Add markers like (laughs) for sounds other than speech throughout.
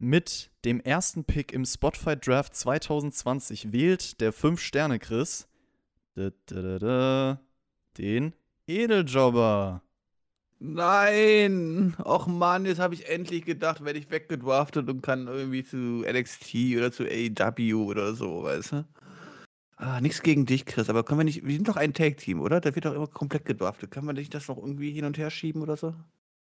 Mit dem ersten Pick im Spotify Draft 2020 wählt der 5-Sterne-Chris den Edeljobber. Nein! Och Mann, jetzt habe ich endlich gedacht, werde ich weggedraftet und kann irgendwie zu NXT oder zu AEW oder so, weißt du? Ah, nichts gegen dich, Chris, aber können wir nicht. Wir sind doch ein Tag-Team, oder? Da wird doch immer komplett gedraftet. Kann man nicht das noch irgendwie hin und her schieben oder so?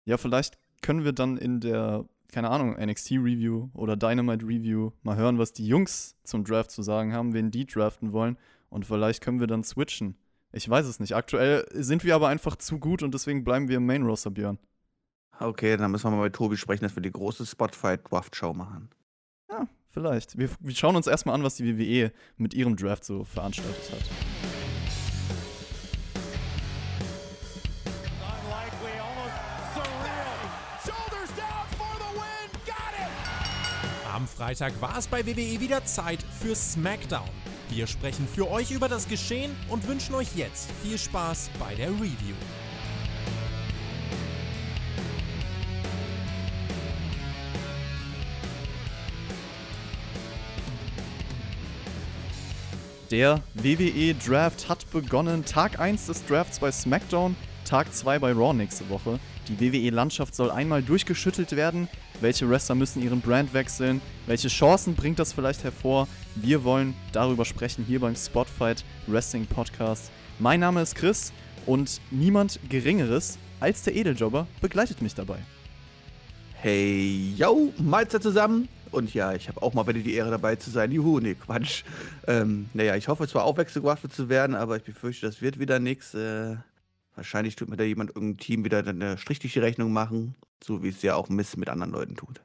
Ja, vielleicht können wir dann in der, keine Ahnung, NXT-Review oder Dynamite-Review mal hören, was die Jungs zum Draft zu sagen haben, wen die draften wollen. Und vielleicht können wir dann switchen. Ich weiß es nicht. Aktuell sind wir aber einfach zu gut und deswegen bleiben wir im Main-Roster, Björn. Okay, dann müssen wir mal mit Tobi sprechen, dass wir die große Spotfight-Draft-Show machen. Ja, vielleicht. Wir, wir schauen uns erstmal an, was die WWE mit ihrem Draft so veranstaltet hat. Freitag war es bei WWE wieder Zeit für SmackDown. Wir sprechen für euch über das Geschehen und wünschen euch jetzt viel Spaß bei der Review. Der WWE Draft hat begonnen. Tag 1 des Drafts bei SmackDown, Tag 2 bei Raw nächste Woche. Die WWE-Landschaft soll einmal durchgeschüttelt werden. Welche Wrestler müssen ihren Brand wechseln? Welche Chancen bringt das vielleicht hervor? Wir wollen darüber sprechen hier beim Spotfight Wrestling Podcast. Mein Name ist Chris und niemand Geringeres als der Edeljobber begleitet mich dabei. Hey, yo, Mahlzeit zusammen. Und ja, ich habe auch mal wieder die Ehre dabei zu sein. Juhu, nee, Quatsch. Ähm, naja, ich hoffe zwar auch wechselgewaffnet zu werden, aber ich befürchte, das wird wieder nichts. Äh, wahrscheinlich tut mir da jemand irgendein Team wieder eine Strich durch die Rechnung machen, so wie es ja auch Miss mit anderen Leuten tut.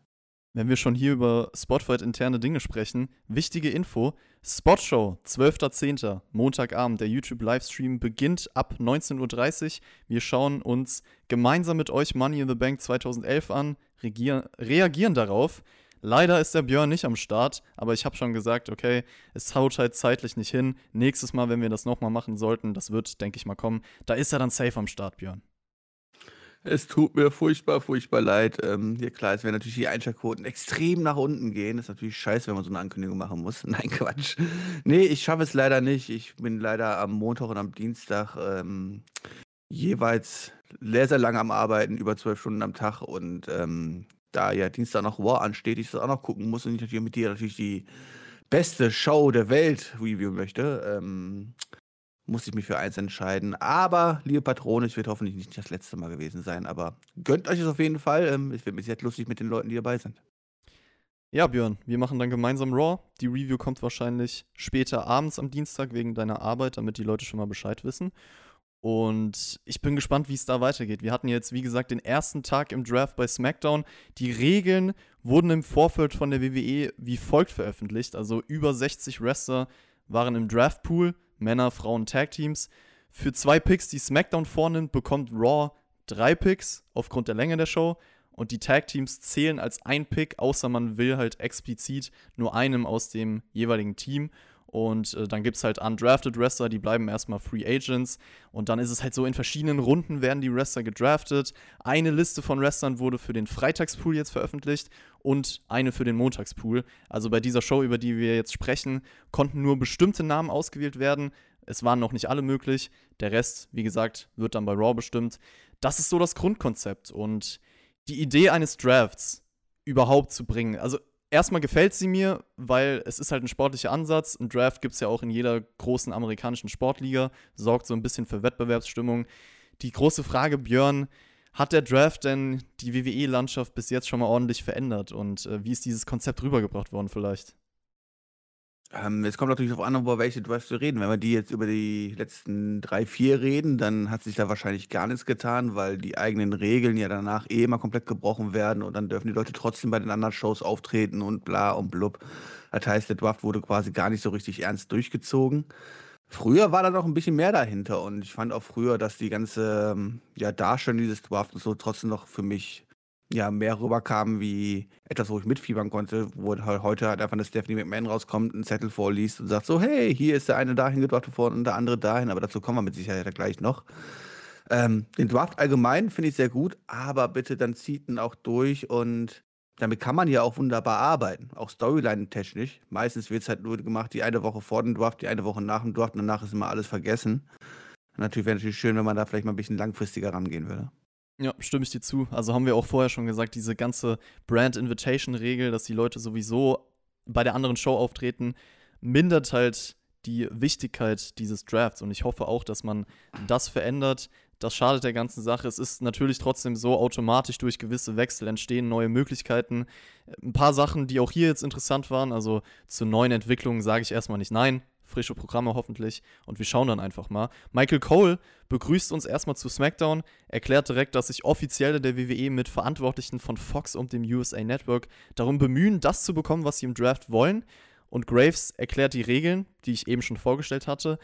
Wenn wir schon hier über Spotfight interne Dinge sprechen, wichtige Info: Spotshow, 12.10., Montagabend. Der YouTube-Livestream beginnt ab 19.30 Uhr. Wir schauen uns gemeinsam mit euch Money in the Bank 2011 an, reagieren darauf. Leider ist der Björn nicht am Start, aber ich habe schon gesagt, okay, es haut halt zeitlich nicht hin. Nächstes Mal, wenn wir das nochmal machen sollten, das wird, denke ich mal, kommen, da ist er dann safe am Start, Björn. Es tut mir furchtbar, furchtbar leid. Ähm, ja klar, es werden natürlich die Einschaltquoten extrem nach unten gehen. Das ist natürlich scheiße, wenn man so eine Ankündigung machen muss. (laughs) Nein, Quatsch. Nee, ich schaffe es leider nicht. Ich bin leider am Montag und am Dienstag ähm, jeweils sehr, sehr lange am Arbeiten, über zwölf Stunden am Tag. Und ähm, da ja Dienstag noch War ansteht, ich das auch noch gucken muss und ich natürlich mit dir natürlich die beste Show der Welt reviewen möchte, ähm, muss ich mich für eins entscheiden. Aber, liebe Patrone, es wird hoffentlich nicht das letzte Mal gewesen sein, aber gönnt euch es auf jeden Fall. Ähm, es wird mir sehr lustig mit den Leuten, die dabei sind. Ja, Björn, wir machen dann gemeinsam Raw. Die Review kommt wahrscheinlich später abends am Dienstag wegen deiner Arbeit, damit die Leute schon mal Bescheid wissen. Und ich bin gespannt, wie es da weitergeht. Wir hatten jetzt, wie gesagt, den ersten Tag im Draft bei SmackDown. Die Regeln wurden im Vorfeld von der WWE wie folgt veröffentlicht. Also über 60 Wrestler waren im Draftpool, Männer, Frauen, Tag-Teams. Für zwei Picks, die SmackDown vornimmt, bekommt Raw drei Picks aufgrund der Länge der Show. Und die Tag-Teams zählen als ein Pick, außer man will halt explizit nur einem aus dem jeweiligen Team. Und äh, dann gibt es halt undrafted Wrestler, die bleiben erstmal Free Agents. Und dann ist es halt so, in verschiedenen Runden werden die Wrestler gedraftet. Eine Liste von Wrestlern wurde für den Freitagspool jetzt veröffentlicht und eine für den Montagspool. Also bei dieser Show, über die wir jetzt sprechen, konnten nur bestimmte Namen ausgewählt werden. Es waren noch nicht alle möglich. Der Rest, wie gesagt, wird dann bei Raw bestimmt. Das ist so das Grundkonzept. Und die Idee eines Drafts überhaupt zu bringen. Also erstmal gefällt sie mir, weil es ist halt ein sportlicher Ansatz. Ein Draft gibt es ja auch in jeder großen amerikanischen Sportliga, sorgt so ein bisschen für Wettbewerbsstimmung. Die große Frage, Björn, hat der Draft denn die WWE-Landschaft bis jetzt schon mal ordentlich verändert? Und äh, wie ist dieses Konzept rübergebracht worden vielleicht? Ähm, es kommt natürlich darauf an, über welche Drafts wir reden. Wenn wir die jetzt über die letzten drei, vier reden, dann hat sich da wahrscheinlich gar nichts getan, weil die eigenen Regeln ja danach eh immer komplett gebrochen werden und dann dürfen die Leute trotzdem bei den anderen Shows auftreten und bla und blub. Das heißt, der Draft wurde quasi gar nicht so richtig ernst durchgezogen. Früher war da noch ein bisschen mehr dahinter und ich fand auch früher, dass die ganze ähm, ja, Darstellung dieses Drafts so trotzdem noch für mich ja, mehr rüberkam wie etwas, wo ich mitfiebern konnte, wo halt heute halt einfach eine Stephanie McMahon rauskommt, einen Zettel vorliest und sagt so, hey, hier ist der eine dahin gedraftet worden und der andere dahin, aber dazu kommen wir mit Sicherheit gleich noch. Ähm, den Draft allgemein finde ich sehr gut, aber bitte dann zieht ihn auch durch und damit kann man ja auch wunderbar arbeiten, auch Storyline-technisch. Meistens wird es halt nur gemacht, die eine Woche vor dem Draft, die eine Woche nach dem Draft und danach ist immer alles vergessen. Natürlich wäre natürlich schön, wenn man da vielleicht mal ein bisschen langfristiger rangehen würde. Ja, stimme ich dir zu. Also haben wir auch vorher schon gesagt, diese ganze Brand Invitation Regel, dass die Leute sowieso bei der anderen Show auftreten, mindert halt die Wichtigkeit dieses Drafts. Und ich hoffe auch, dass man das verändert. Das schadet der ganzen Sache. Es ist natürlich trotzdem so, automatisch durch gewisse Wechsel entstehen neue Möglichkeiten. Ein paar Sachen, die auch hier jetzt interessant waren, also zu neuen Entwicklungen sage ich erstmal nicht nein frische Programme hoffentlich. Und wir schauen dann einfach mal. Michael Cole begrüßt uns erstmal zu SmackDown, erklärt direkt, dass sich Offizielle der WWE mit Verantwortlichen von Fox und dem USA Network darum bemühen, das zu bekommen, was sie im Draft wollen. Und Graves erklärt die Regeln, die ich eben schon vorgestellt hatte.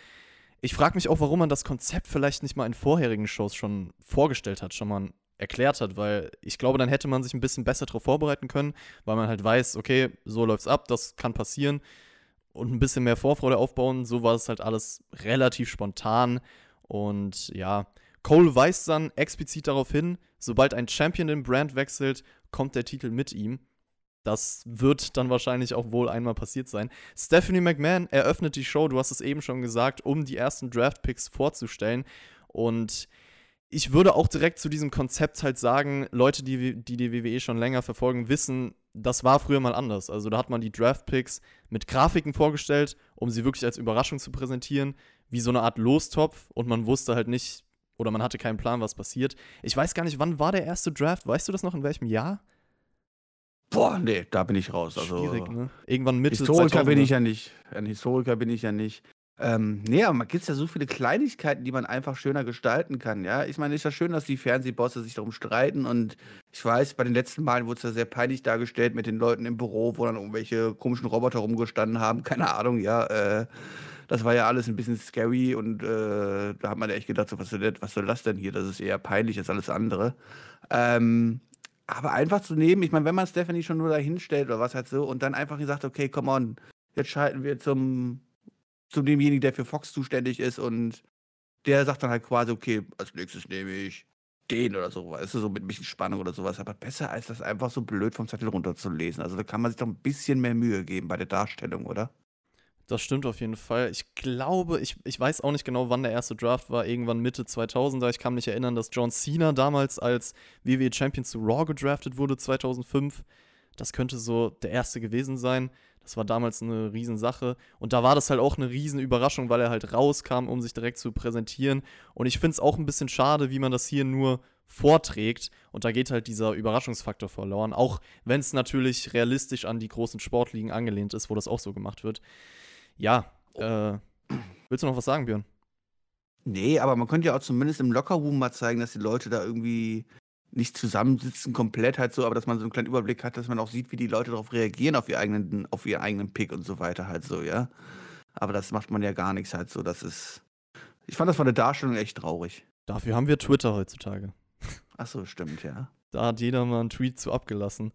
Ich frage mich auch, warum man das Konzept vielleicht nicht mal in vorherigen Shows schon vorgestellt hat, schon mal erklärt hat, weil ich glaube, dann hätte man sich ein bisschen besser darauf vorbereiten können, weil man halt weiß, okay, so läuft's ab, das kann passieren und ein bisschen mehr Vorfreude aufbauen. So war es halt alles relativ spontan. Und ja, Cole weist dann explizit darauf hin, sobald ein Champion den Brand wechselt, kommt der Titel mit ihm. Das wird dann wahrscheinlich auch wohl einmal passiert sein. Stephanie McMahon eröffnet die Show, du hast es eben schon gesagt, um die ersten Draft-Picks vorzustellen. Und ich würde auch direkt zu diesem Konzept halt sagen, Leute, die die, die WWE schon länger verfolgen, wissen, das war früher mal anders. Also da hat man die Draft-Picks mit Grafiken vorgestellt, um sie wirklich als Überraschung zu präsentieren, wie so eine Art Lostopf und man wusste halt nicht oder man hatte keinen Plan, was passiert. Ich weiß gar nicht, wann war der erste Draft? Weißt du das noch, in welchem Jahr? Boah, nee, da bin ich raus. Also, Schwierig, ne? Irgendwann Mitte Historiker 2000, bin ich ja nicht. Ein Historiker bin ich ja nicht. Ähm, ne, aber man gibt ja so viele Kleinigkeiten, die man einfach schöner gestalten kann, ja. Ich meine, ist ja schön, dass die Fernsehbosse sich darum streiten und ich weiß, bei den letzten Malen wurde es ja sehr peinlich dargestellt mit den Leuten im Büro, wo dann irgendwelche komischen Roboter rumgestanden haben. (laughs) Keine Ahnung, ja. Äh, das war ja alles ein bisschen scary und äh, da hat man ja echt gedacht, so, was, soll das, was soll das denn hier? Das ist eher peinlich als alles andere. Ähm, aber einfach zu nehmen, ich meine, wenn man Stephanie schon nur da hinstellt oder was halt so und dann einfach gesagt, okay, come on, jetzt schalten wir zum zu demjenigen, der für Fox zuständig ist und der sagt dann halt quasi, okay, als nächstes nehme ich den oder so, weißt du, so mit ein bisschen Spannung oder sowas. Aber besser als das einfach so blöd vom Zettel runterzulesen. Also da kann man sich doch ein bisschen mehr Mühe geben bei der Darstellung, oder? Das stimmt auf jeden Fall. Ich glaube, ich, ich weiß auch nicht genau, wann der erste Draft war. Irgendwann Mitte 2000er. Ich kann mich erinnern, dass John Cena damals als WWE Champion zu Raw gedraftet wurde, 2005. Das könnte so der erste gewesen sein. Das war damals eine Riesensache. Und da war das halt auch eine Riesenüberraschung, weil er halt rauskam, um sich direkt zu präsentieren. Und ich finde es auch ein bisschen schade, wie man das hier nur vorträgt. Und da geht halt dieser Überraschungsfaktor verloren. Auch wenn es natürlich realistisch an die großen Sportligen angelehnt ist, wo das auch so gemacht wird. Ja, äh, willst du noch was sagen, Björn? Nee, aber man könnte ja auch zumindest im Lockerroom mal zeigen, dass die Leute da irgendwie nicht zusammensitzen komplett halt so, aber dass man so einen kleinen Überblick hat, dass man auch sieht, wie die Leute darauf reagieren, auf, ihr eigenen, auf ihren eigenen Pick und so weiter halt so, ja. Aber das macht man ja gar nichts halt so, das ist. Ich fand das von der Darstellung echt traurig. Dafür haben wir Twitter heutzutage. (laughs) Ach so, stimmt, ja. Da hat jeder mal einen Tweet zu abgelassen.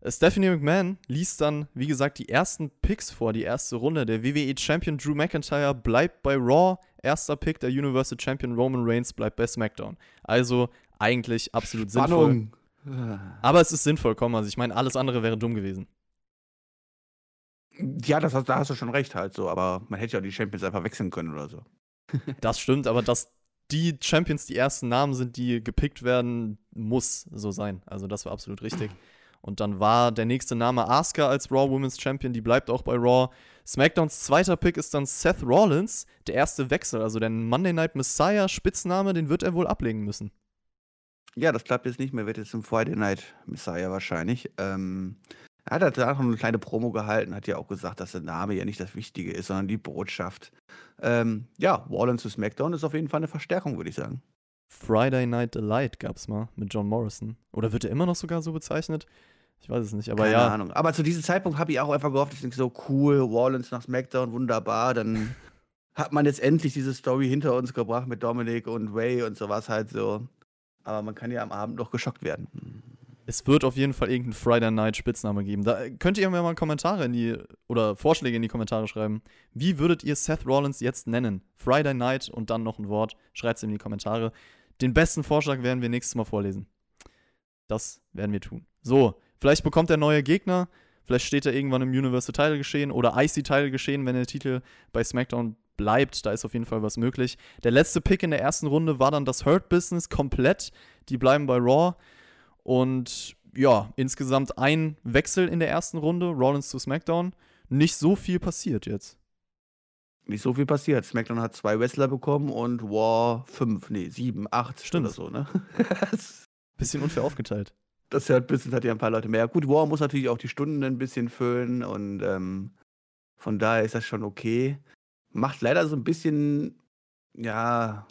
Äh, Stephanie McMahon liest dann, wie gesagt, die ersten Picks vor, die erste Runde. Der WWE Champion Drew McIntyre bleibt bei Raw. Erster Pick, der Universal Champion Roman Reigns bleibt bei SmackDown. Also eigentlich absolut Spannung. sinnvoll. Aber es ist sinnvoll, komm, also ich meine, alles andere wäre dumm gewesen. Ja, das, da hast du schon recht halt so, aber man hätte ja die Champions einfach wechseln können oder so. (laughs) das stimmt, aber dass die Champions die ersten Namen sind, die gepickt werden, muss so sein. Also das war absolut richtig. Und dann war der nächste Name Asuka als Raw Women's Champion, die bleibt auch bei Raw. SmackDowns zweiter Pick ist dann Seth Rollins, der erste Wechsel, also der Monday Night Messiah Spitzname, den wird er wohl ablegen müssen. Ja, das klappt jetzt nicht mehr, wird jetzt zum Friday Night Messiah wahrscheinlich. Ähm, er hat danach noch eine kleine Promo gehalten, hat ja auch gesagt, dass der Name ja nicht das Wichtige ist, sondern die Botschaft. Ähm, ja, Wallens zu SmackDown ist auf jeden Fall eine Verstärkung, würde ich sagen. Friday Night Delight gab es mal mit John Morrison. Oder wird er immer noch sogar so bezeichnet? Ich weiß es nicht, aber Keine ja. Ahnung. Aber zu diesem Zeitpunkt habe ich auch einfach gehofft, ich denke so, cool, Wallens nach SmackDown, wunderbar, dann (laughs) hat man jetzt endlich diese Story hinter uns gebracht mit Dominic und Ray und sowas halt so. Aber man kann ja am Abend noch geschockt werden. Es wird auf jeden Fall irgendeinen Friday Night Spitzname geben. Da könnt ihr mir mal Kommentare in die oder Vorschläge in die Kommentare schreiben. Wie würdet ihr Seth Rollins jetzt nennen? Friday Night und dann noch ein Wort. Schreibt es in die Kommentare. Den besten Vorschlag werden wir nächstes Mal vorlesen. Das werden wir tun. So, Vielleicht bekommt er neue Gegner, vielleicht steht er irgendwann im Universal Title geschehen oder IC Title geschehen, wenn der Titel bei SmackDown bleibt. Da ist auf jeden Fall was möglich. Der letzte Pick in der ersten Runde war dann das Hurt Business komplett. Die bleiben bei Raw. Und ja, insgesamt ein Wechsel in der ersten Runde, Rollins zu SmackDown. Nicht so viel passiert jetzt. Nicht so viel passiert. SmackDown hat zwei Wrestler bekommen und War fünf, nee, sieben, acht Stimmt. oder so, ne? (laughs) Bisschen unfair aufgeteilt. das Hurt Business hat ja ein paar Leute mehr. Gut, War muss natürlich auch die Stunden ein bisschen füllen und ähm, von daher ist das schon okay. Macht leider so ein bisschen, ja,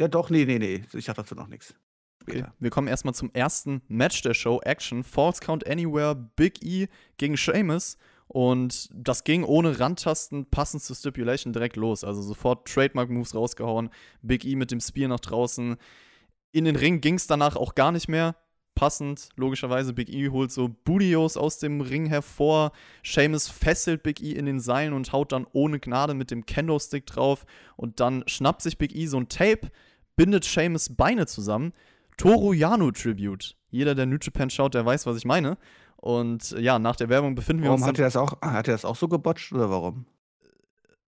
ja doch, nee, nee, nee, ich sag dazu noch nichts. Okay. Wir kommen erstmal zum ersten Match der Show, Action. Falls Count Anywhere, Big E gegen Sheamus. Und das ging ohne Randtasten, passend zur Stipulation direkt los. Also sofort Trademark-Moves rausgehauen. Big E mit dem Spear nach draußen. In den Ring ging es danach auch gar nicht mehr. Passend, logischerweise, Big E holt so Budios aus dem Ring hervor. Sheamus fesselt Big E in den Seilen und haut dann ohne Gnade mit dem Kendo-Stick drauf. Und dann schnappt sich Big E so ein Tape, bindet Sheamus Beine zusammen. Toru Yano Tribute. Jeder, der New Japan schaut, der weiß, was ich meine. Und ja, nach der Werbung befinden wir Warum uns. hat er das auch, hat er das auch so gebotcht oder warum?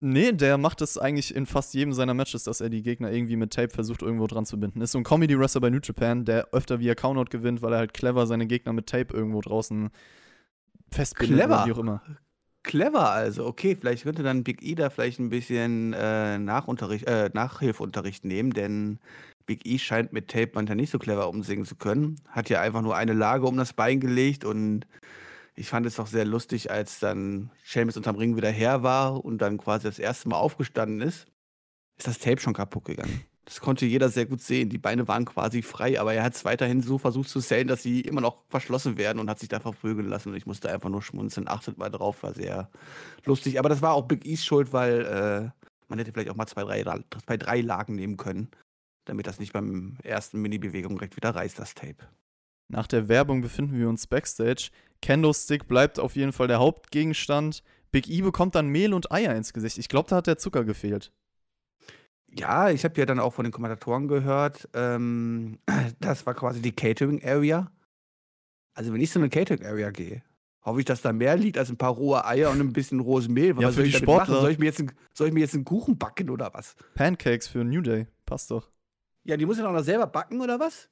Nee, der macht es eigentlich in fast jedem seiner Matches, dass er die Gegner irgendwie mit Tape versucht, irgendwo dran zu binden. Ist so ein Comedy-Wrestler bei New Japan, der öfter via Countout gewinnt, weil er halt clever seine Gegner mit Tape irgendwo draußen festbindet Clever. wie auch immer. Clever also, okay, vielleicht könnte dann Big E da vielleicht ein bisschen äh, Nachunterricht, äh, Nachhilfeunterricht nehmen, denn Big E scheint mit Tape manchmal nicht so clever umsingen zu können. Hat ja einfach nur eine Lage um das Bein gelegt und ich fand es auch sehr lustig, als dann Sheamus unterm Ring wieder her war und dann quasi das erste Mal aufgestanden ist, ist das Tape schon kaputt gegangen. Das konnte jeder sehr gut sehen. Die Beine waren quasi frei, aber er hat es weiterhin so versucht zu sellen, dass sie immer noch verschlossen werden und hat sich da verprügeln lassen. Und ich musste einfach nur schmunzeln. Achtet mal drauf, war sehr lustig. Aber das war auch Big E's Schuld, weil äh, man hätte vielleicht auch mal zwei, drei, bei drei Lagen nehmen können, damit das nicht beim ersten Mini-Bewegung direkt wieder reißt, das Tape. Nach der Werbung befinden wir uns backstage. Kendo-Stick bleibt auf jeden Fall der Hauptgegenstand. Big E bekommt dann Mehl und Eier ins Gesicht. Ich glaube, da hat der Zucker gefehlt. Ja, ich habe ja dann auch von den Kommentatoren gehört, ähm, (clears throat) das war quasi die Catering Area. Also wenn ich so eine Catering Area gehe, hoffe ich, dass da mehr liegt als ein paar rohe Eier und ein bisschen rohes Mehl. Ja, was für soll ich? Sportler. Soll ich, mir jetzt ein, soll ich mir jetzt einen Kuchen backen oder was? Pancakes für New Day. Passt doch. Ja, die muss ich doch noch selber backen oder was?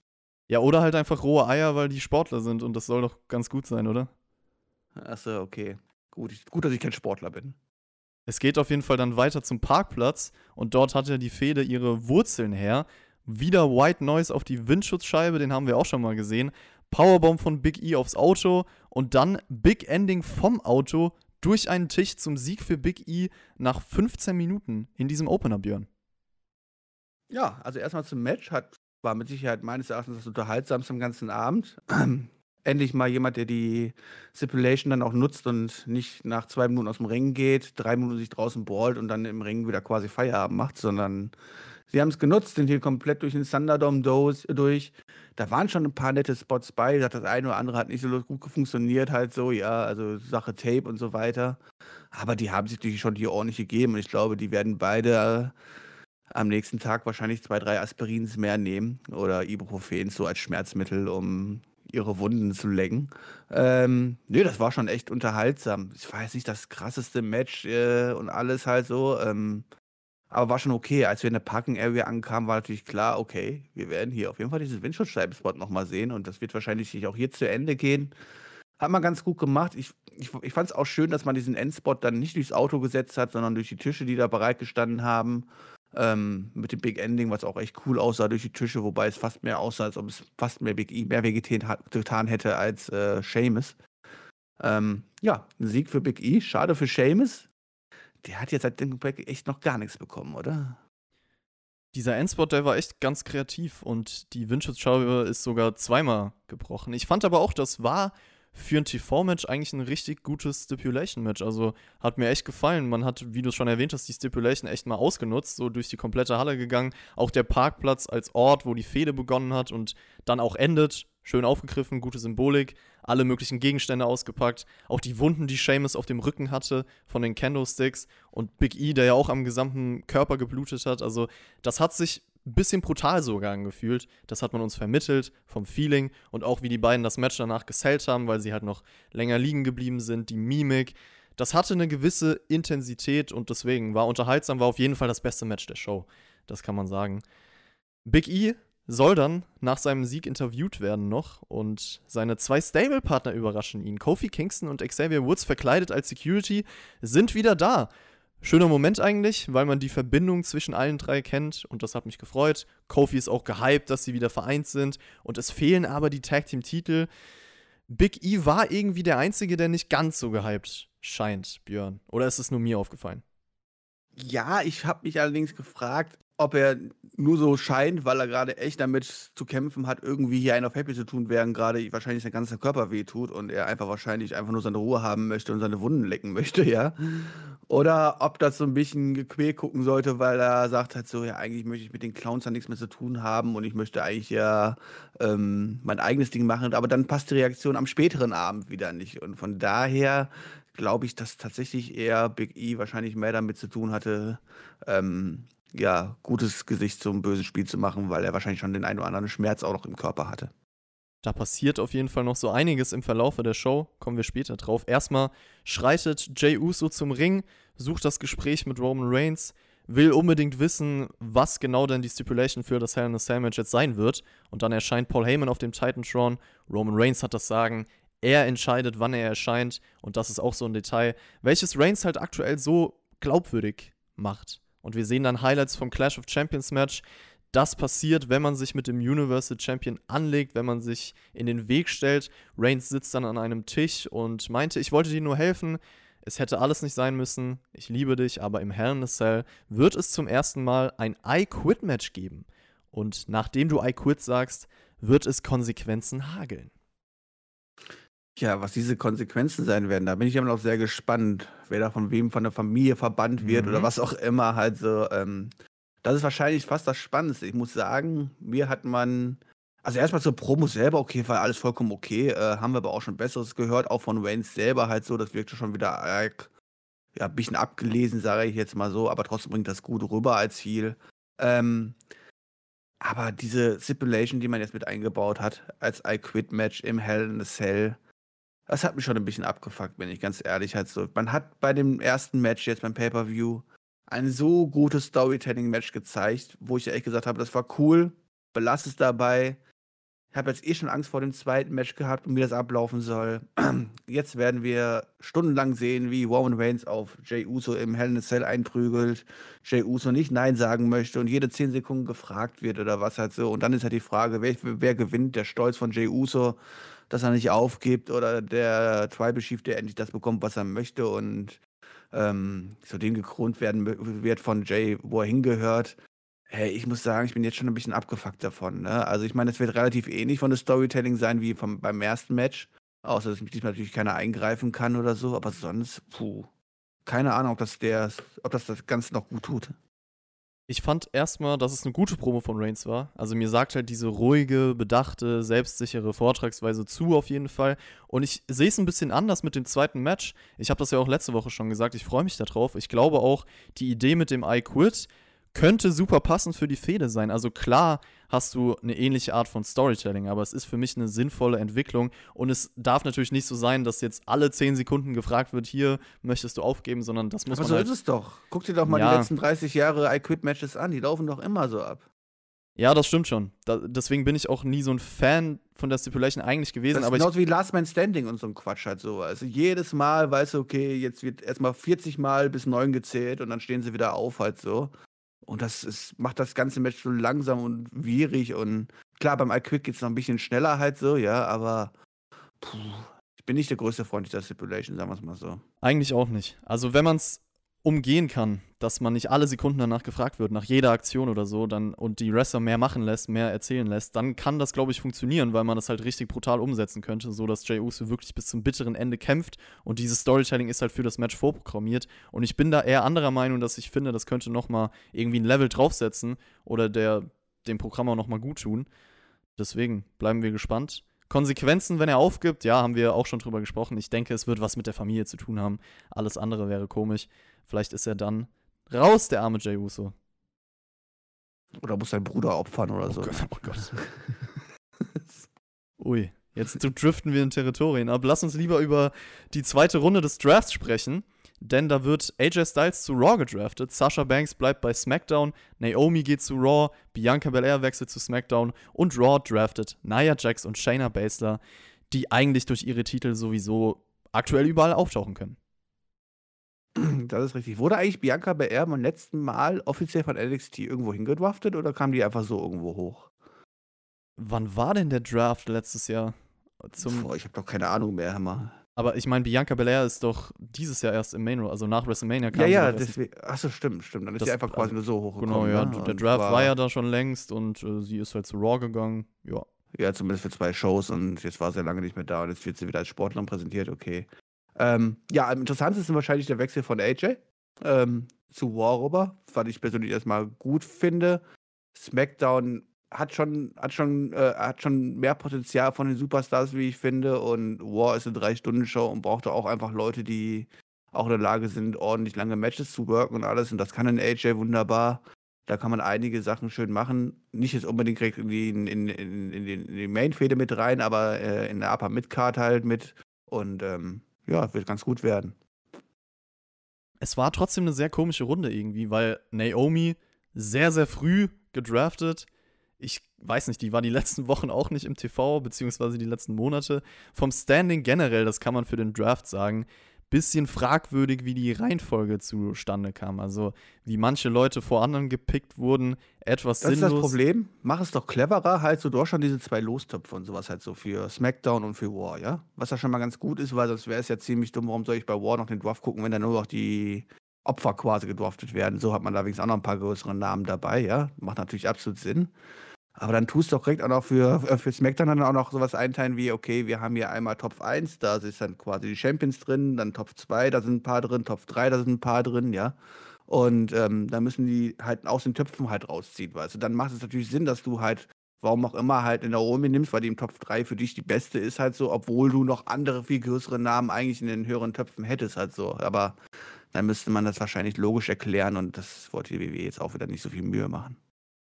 Ja, oder halt einfach rohe Eier, weil die Sportler sind und das soll doch ganz gut sein, oder? Achso, okay. Gut, gut, dass ich kein Sportler bin. Es geht auf jeden Fall dann weiter zum Parkplatz und dort hat ja die Fehde ihre Wurzeln her. Wieder White Noise auf die Windschutzscheibe, den haben wir auch schon mal gesehen. Powerbomb von Big E aufs Auto und dann Big Ending vom Auto durch einen Tisch zum Sieg für Big E nach 15 Minuten in diesem Opener, Björn. Ja, also erstmal zum Match hat, war mit Sicherheit meines Erachtens das unterhaltsamste am ganzen Abend. (clears throat) Endlich mal jemand, der die Stipulation dann auch nutzt und nicht nach zwei Minuten aus dem Ring geht, drei Minuten sich draußen ballt und dann im Ring wieder quasi Feierabend macht, sondern sie haben es genutzt, sind hier komplett durch den Thunderdome durch. Da waren schon ein paar nette Spots bei. Das eine oder andere hat nicht so gut funktioniert, halt so, ja, also Sache Tape und so weiter. Aber die haben sich natürlich schon hier ordentlich gegeben und ich glaube, die werden beide äh, am nächsten Tag wahrscheinlich zwei, drei Aspirins mehr nehmen oder Ibuprofen so als Schmerzmittel, um ihre Wunden zu lecken. Ähm, nö, das war schon echt unterhaltsam. War jetzt nicht das krasseste Match äh, und alles halt so. Ähm, aber war schon okay. Als wir in der Parking Area ankamen, war natürlich klar, okay, wir werden hier auf jeden Fall dieses Windschutzscheibenspot nochmal sehen und das wird wahrscheinlich auch hier zu Ende gehen. Hat man ganz gut gemacht. Ich, ich, ich fand es auch schön, dass man diesen Endspot dann nicht durchs Auto gesetzt hat, sondern durch die Tische, die da bereit gestanden haben. Ähm, mit dem Big Ending, was auch echt cool aussah durch die Tische, wobei es fast mehr aussah, als ob es fast mehr Big E mehr hat- getan hätte als äh, Seamus. Ähm, ja, ein Sieg für Big E. Schade für Seamus. Der hat jetzt seit dem Comeback echt noch gar nichts bekommen, oder? Dieser Endspot, der war echt ganz kreativ und die Windschutzscheibe ist sogar zweimal gebrochen. Ich fand aber auch, das war für ein TV-Match eigentlich ein richtig gutes Stipulation-Match. Also hat mir echt gefallen. Man hat, wie du es schon erwähnt hast, die Stipulation echt mal ausgenutzt, so durch die komplette Halle gegangen. Auch der Parkplatz als Ort, wo die Fehde begonnen hat und dann auch endet. Schön aufgegriffen, gute Symbolik, alle möglichen Gegenstände ausgepackt. Auch die Wunden, die Seamus auf dem Rücken hatte von den Kendo-Sticks und Big E, der ja auch am gesamten Körper geblutet hat. Also das hat sich ein bisschen brutal sogar angefühlt. Das hat man uns vermittelt vom Feeling und auch wie die beiden das Match danach gesellt haben, weil sie halt noch länger liegen geblieben sind, die Mimik. Das hatte eine gewisse Intensität und deswegen war unterhaltsam, war auf jeden Fall das beste Match der Show. Das kann man sagen. Big E soll dann nach seinem Sieg interviewt werden noch und seine zwei Stable-Partner überraschen ihn. Kofi Kingston und Xavier Woods verkleidet als Security sind wieder da. Schöner Moment eigentlich, weil man die Verbindung zwischen allen drei kennt und das hat mich gefreut. Kofi ist auch gehypt, dass sie wieder vereint sind und es fehlen aber die Tag Team Titel. Big E war irgendwie der einzige, der nicht ganz so gehypt scheint, Björn. Oder ist es nur mir aufgefallen? Ja, ich habe mich allerdings gefragt, ob er nur so scheint, weil er gerade echt damit zu kämpfen hat, irgendwie hier einen auf Happy zu tun, während gerade wahrscheinlich sein ganzer Körper wehtut und er einfach wahrscheinlich einfach nur seine Ruhe haben möchte und seine Wunden lecken möchte, (laughs) ja. Oder ob das so ein bisschen gequält gucken sollte, weil er sagt halt so, ja, eigentlich möchte ich mit den Clowns dann nichts mehr zu tun haben und ich möchte eigentlich ja ähm, mein eigenes Ding machen, aber dann passt die Reaktion am späteren Abend wieder nicht. Und von daher glaube ich, dass tatsächlich eher Big E wahrscheinlich mehr damit zu tun hatte, ähm, ja, gutes Gesicht zum bösen Spiel zu machen, weil er wahrscheinlich schon den einen oder anderen Schmerz auch noch im Körper hatte. Da passiert auf jeden Fall noch so einiges im Verlaufe der Show, kommen wir später drauf. Erstmal schreitet Jay Uso zum Ring, sucht das Gespräch mit Roman Reigns, will unbedingt wissen, was genau denn die Stipulation für das Hell in a Cell Match jetzt sein wird. Und dann erscheint Paul Heyman auf dem Titantron. Roman Reigns hat das Sagen. Er entscheidet, wann er erscheint. Und das ist auch so ein Detail, welches Reigns halt aktuell so glaubwürdig macht. Und wir sehen dann Highlights vom Clash of Champions Match. Das passiert, wenn man sich mit dem Universal Champion anlegt, wenn man sich in den Weg stellt. Reigns sitzt dann an einem Tisch und meinte, ich wollte dir nur helfen. Es hätte alles nicht sein müssen. Ich liebe dich, aber im Hell in a Cell wird es zum ersten Mal ein I Quit Match geben. Und nachdem du I Quit sagst, wird es Konsequenzen hageln. Ja, was diese Konsequenzen sein werden, da bin ich immer noch sehr gespannt, wer da von wem von der Familie verbannt wird Mhm. oder was auch immer halt so. Ähm, das ist wahrscheinlich fast das Spannendste. Ich muss sagen, mir hat man, also erstmal zur Promo selber, okay, war alles vollkommen okay, äh, haben wir aber auch schon Besseres gehört, auch von Wayne selber halt so, das wirkte schon wieder arg, ja, ein bisschen abgelesen, sage ich jetzt mal so, aber trotzdem bringt das gut rüber als Ziel. Ähm, aber diese Stipulation, die man jetzt mit eingebaut hat, als I Quit Match im Hell in a Cell, das hat mich schon ein bisschen abgefuckt, bin ich ganz ehrlich. Halt so. Man hat bei dem ersten Match jetzt beim Pay-Per-View ein so gutes Storytelling-Match gezeigt, wo ich ja echt gesagt habe, das war cool, belass es dabei. Ich habe jetzt eh schon Angst vor dem zweiten Match gehabt und wie das ablaufen soll. (clears throat) Jetzt werden wir stundenlang sehen, wie Roman Reigns auf Jay Uso im Hell in a Cell einprügelt, Jay Uso nicht Nein sagen möchte und jede 10 Sekunden gefragt wird oder was halt so. Und dann ist halt die Frage, wer, wer gewinnt, der Stolz von Jay Uso dass er nicht aufgibt oder der Tribal Chief, der endlich das bekommt, was er möchte und ähm, zu dem gekrönt werden wird von Jay, wo er hingehört. Hey, ich muss sagen, ich bin jetzt schon ein bisschen abgefuckt davon. Ne? Also ich meine, es wird relativ ähnlich von der Storytelling sein wie vom, beim ersten Match. Außer dass diesmal natürlich keiner eingreifen kann oder so, aber sonst, puh. Keine Ahnung, ob das der, ob das das Ganze noch gut tut. Ich fand erstmal, dass es eine gute Promo von Reigns war. Also mir sagt halt diese ruhige, bedachte, selbstsichere Vortragsweise zu auf jeden Fall. Und ich sehe es ein bisschen anders mit dem zweiten Match. Ich habe das ja auch letzte Woche schon gesagt. Ich freue mich darauf. Ich glaube auch, die Idee mit dem I Quit könnte super passend für die Fehde sein. Also klar hast du eine ähnliche Art von Storytelling, aber es ist für mich eine sinnvolle Entwicklung und es darf natürlich nicht so sein, dass jetzt alle 10 Sekunden gefragt wird, hier möchtest du aufgeben, sondern das muss aber man so halt ist es doch. Guck dir doch mal Ja. die letzten 30 Jahre I Quit Matches an, die laufen doch immer so ab. Ja, das stimmt schon. Da, deswegen bin ich auch nie so ein Fan von der Stipulation eigentlich gewesen, Das ist aber genauso wie Last Man Standing und so ein Quatsch halt so. Also jedes Mal weißt du, okay, jetzt wird erstmal 40 Mal bis 9 gezählt und dann stehen sie wieder auf halt so. Und das ist, macht das ganze Match so langsam und wierig und klar, beim I Quit geht es noch ein bisschen schneller halt so, ja, aber puh, ich bin nicht der größte Freund dieser Stipulation, sagen wir es mal so. eigentlich auch nicht. Also wenn man es umgehen kann, dass man nicht alle Sekunden danach gefragt wird, nach jeder Aktion oder so, dann und die Wrestler mehr machen lässt, mehr erzählen lässt, dann kann das, glaube ich, funktionieren, weil man das halt richtig brutal umsetzen könnte, so dass Jey Uso wirklich bis zum bitteren Ende kämpft und dieses Storytelling ist halt für das Match vorprogrammiert und ich bin da eher anderer Meinung, dass ich finde, das könnte noch mal irgendwie ein Level draufsetzen oder der dem Programm auch noch mal gut tun. Deswegen bleiben wir gespannt. Konsequenzen, wenn er aufgibt, ja, haben wir auch schon drüber gesprochen. Ich denke, es wird was mit der Familie zu tun haben. Alles andere wäre komisch. Vielleicht ist er dann raus, der arme Jey Uso. Oder muss dein Bruder opfern oder so. Oh Gott. Oh Gott. (laughs) Ui, jetzt driften wir in Territorien ab. Lass uns lieber über die zweite Runde des Drafts sprechen. Denn da wird AJ Styles zu Raw gedraftet, Sasha Banks bleibt bei SmackDown, Naomi geht zu Raw, Bianca Belair wechselt zu SmackDown und Raw draftet Nia Jax und Shayna Baszler, die eigentlich durch ihre Titel sowieso aktuell überall auftauchen können. Das ist richtig. Wurde eigentlich Bianca Belair beim letzten Mal offiziell von NXT irgendwo hingedraftet oder kam die einfach so irgendwo hoch? Wann war denn der Draft letztes Jahr? Zum Boah, ich habe doch keine Ahnung mehr, Hammer. Aber ich meine, Bianca Belair ist doch dieses Jahr erst im Main Row, also nach WrestleMania kam Ja, ja, deswegen. Achso, stimmt, stimmt. Dann ist Das- sie einfach quasi also, nur so hochgekommen. Genau, ja. ne? Der Draft war, ja da schon längst und äh, sie ist halt zu Raw gegangen. Ja. Ja, zumindest für zwei Shows und jetzt war sie lange nicht mehr da und jetzt wird sie wieder als Sportlerin präsentiert, okay. Ähm, ja, am interessantesten wahrscheinlich der Wechsel von AJ ähm, zu War rüber, was ich persönlich erstmal gut finde. SmackDown hat schon, hat schon, äh, hat schon mehr Potenzial von den Superstars, wie ich finde, und War ist eine Drei-Stunden-Show und braucht auch einfach Leute, die auch in der Lage sind, ordentlich lange Matches zu worken und alles. Und das kann ein AJ wunderbar. Da kann man einige Sachen schön machen. Nicht jetzt unbedingt direkt in die, in, in, in, in die Main-Fehde mit rein, aber äh, in der Upper Mid-Card halt mit. Und ähm, ja, wird ganz gut werden. Es war trotzdem eine sehr komische Runde irgendwie, weil Naomi sehr, sehr früh gedraftet. Ich weiß nicht, die war die letzten Wochen auch nicht im TV, beziehungsweise die letzten Monate. Vom Standing generell, das kann man für den Draft sagen, bisschen fragwürdig, wie die Reihenfolge zustande kam. Also, wie manche Leute vor anderen gepickt wurden, etwas Das ist sinnlos. das Problem. Mach es doch cleverer, halt so, du hast schon diese zwei Lostöpfe und sowas halt so für SmackDown und für War, ja? Was ja schon mal ganz gut ist, weil sonst wäre es ja ziemlich dumm, warum soll ich bei War noch den Draft gucken, wenn da nur noch die Opfer quasi gedraftet werden. So hat man da wenigstens auch noch ein paar größere Namen dabei, ja? Macht natürlich absolut Sinn. Aber dann tust du doch direkt auch noch für, äh, für SmackDown dann auch noch sowas einteilen wie, okay, wir haben hier einmal Top 1, da ist dann quasi die Champions drin, dann Top 2, da sind ein paar drin, Top 3, da sind ein paar drin, ja. Und ähm, da müssen die halt aus den Töpfen halt rausziehen, weißt du. Dann macht es natürlich Sinn, dass du halt, warum auch immer, halt in der Naomi nimmst, weil die im Top 3 für dich die beste ist, halt so, obwohl du noch andere, viel größere Namen eigentlich in den höheren Töpfen hättest, halt so. Aber dann müsste man das wahrscheinlich logisch erklären und das wollte die WWE jetzt auch wieder nicht so viel Mühe machen.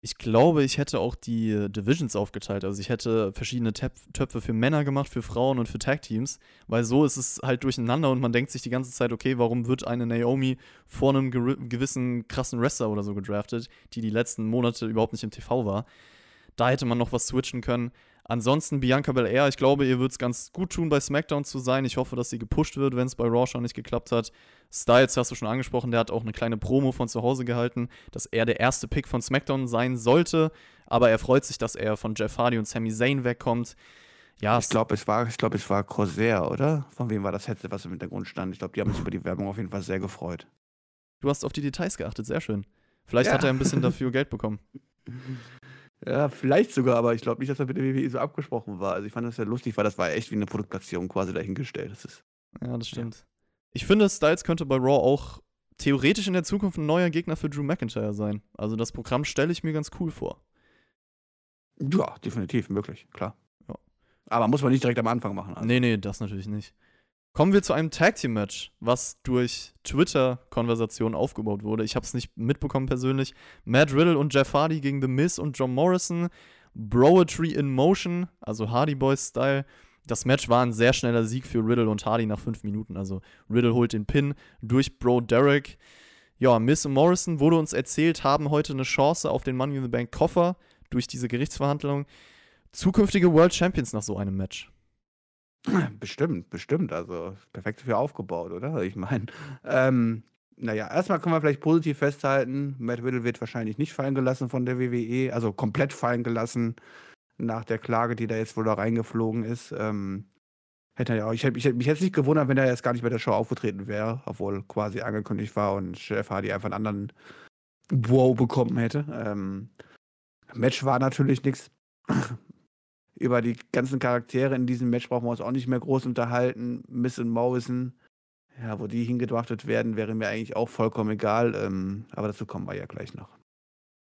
Ich glaube, ich hätte auch die äh, Divisions aufgeteilt. Also ich hätte verschiedene Töpf Töpfe für Männer gemacht, für Frauen und für Tag-Teams, weil so ist es halt durcheinander und man denkt sich die ganze Zeit, okay, warum wird eine Naomi vor einem gewi- gewissen krassen Wrestler oder so gedraftet, die die letzten Monate überhaupt nicht im TV war. Da hätte man noch was switchen können. Ansonsten Bianca Belair, ich glaube, ihr wird es ganz gut tun, bei SmackDown zu sein. Ich hoffe, dass sie gepusht wird, wenn es bei Raw schon nicht geklappt hat. Styles hast du schon angesprochen, der hat auch eine kleine Promo von zu Hause gehalten, dass er der erste Pick von SmackDown sein sollte. Aber er freut sich, dass er von Jeff Hardy und Sami Zayn wegkommt. Ja, Ich glaube, es war, ich glaube, es war Corsair, oder? Von wem war das Headset, was im Hintergrund stand? Ich glaube, die haben sich über die Werbung auf jeden Fall sehr gefreut. du hast auf die Details geachtet, sehr schön. Vielleicht Ja. hat er ein bisschen (laughs) dafür Geld bekommen. Ja, vielleicht sogar, aber ich glaube nicht, dass das mit der WWE so abgesprochen war. Also ich fand das ja lustig, weil das war echt wie eine Produktplatzierung quasi dahingestellt. Das ist Ja, das stimmt. Ich finde, Styles könnte bei Raw auch theoretisch in der Zukunft ein neuer Gegner für Drew McIntyre sein. Also das Programm stelle ich mir ganz cool vor. ja definitiv möglich, klar. Ja. Aber muss man nicht direkt am Anfang machen. Also. Nee, nee, das natürlich nicht. Kommen wir zu einem Tag Team Match, was durch Twitter-Konversationen aufgebaut wurde. Ich habe es nicht mitbekommen persönlich. Matt Riddle und Jeff Hardy gegen The Miz und John Morrison. Broetry in Motion, also Hardy Boys Style. Das Match war ein sehr schneller Sieg für Riddle und Hardy nach fünf Minuten. Also Riddle holt den Pin durch Bro Derek. Ja, Miz und Morrison wurde uns erzählt, haben heute eine Chance auf den Money in the Bank Koffer durch diese Gerichtsverhandlung. Zukünftige World Champions nach so einem Match. Bestimmt, bestimmt. Also perfekt dafür aufgebaut, oder? Ich meine, ähm, naja, erstmal können wir vielleicht positiv festhalten, Matt Riddle wird wahrscheinlich nicht fallen gelassen von der WWE, also komplett fallen gelassen nach der Klage, die da jetzt wohl da reingeflogen ist. Ähm, hätte ja auch, ich hätte ich hätte mich jetzt nicht gewundert, wenn er jetzt gar nicht bei der Show aufgetreten wäre, obwohl quasi angekündigt war und Chef Hardy einfach einen anderen Wow bekommen hätte. Ähm, Match war natürlich nichts. Über die ganzen Charaktere in diesem Match brauchen wir uns auch nicht mehr groß unterhalten. Miss und Morrison, ja, wo die hingedraftet werden, wäre mir eigentlich auch vollkommen egal. Ähm, aber dazu kommen wir ja gleich noch.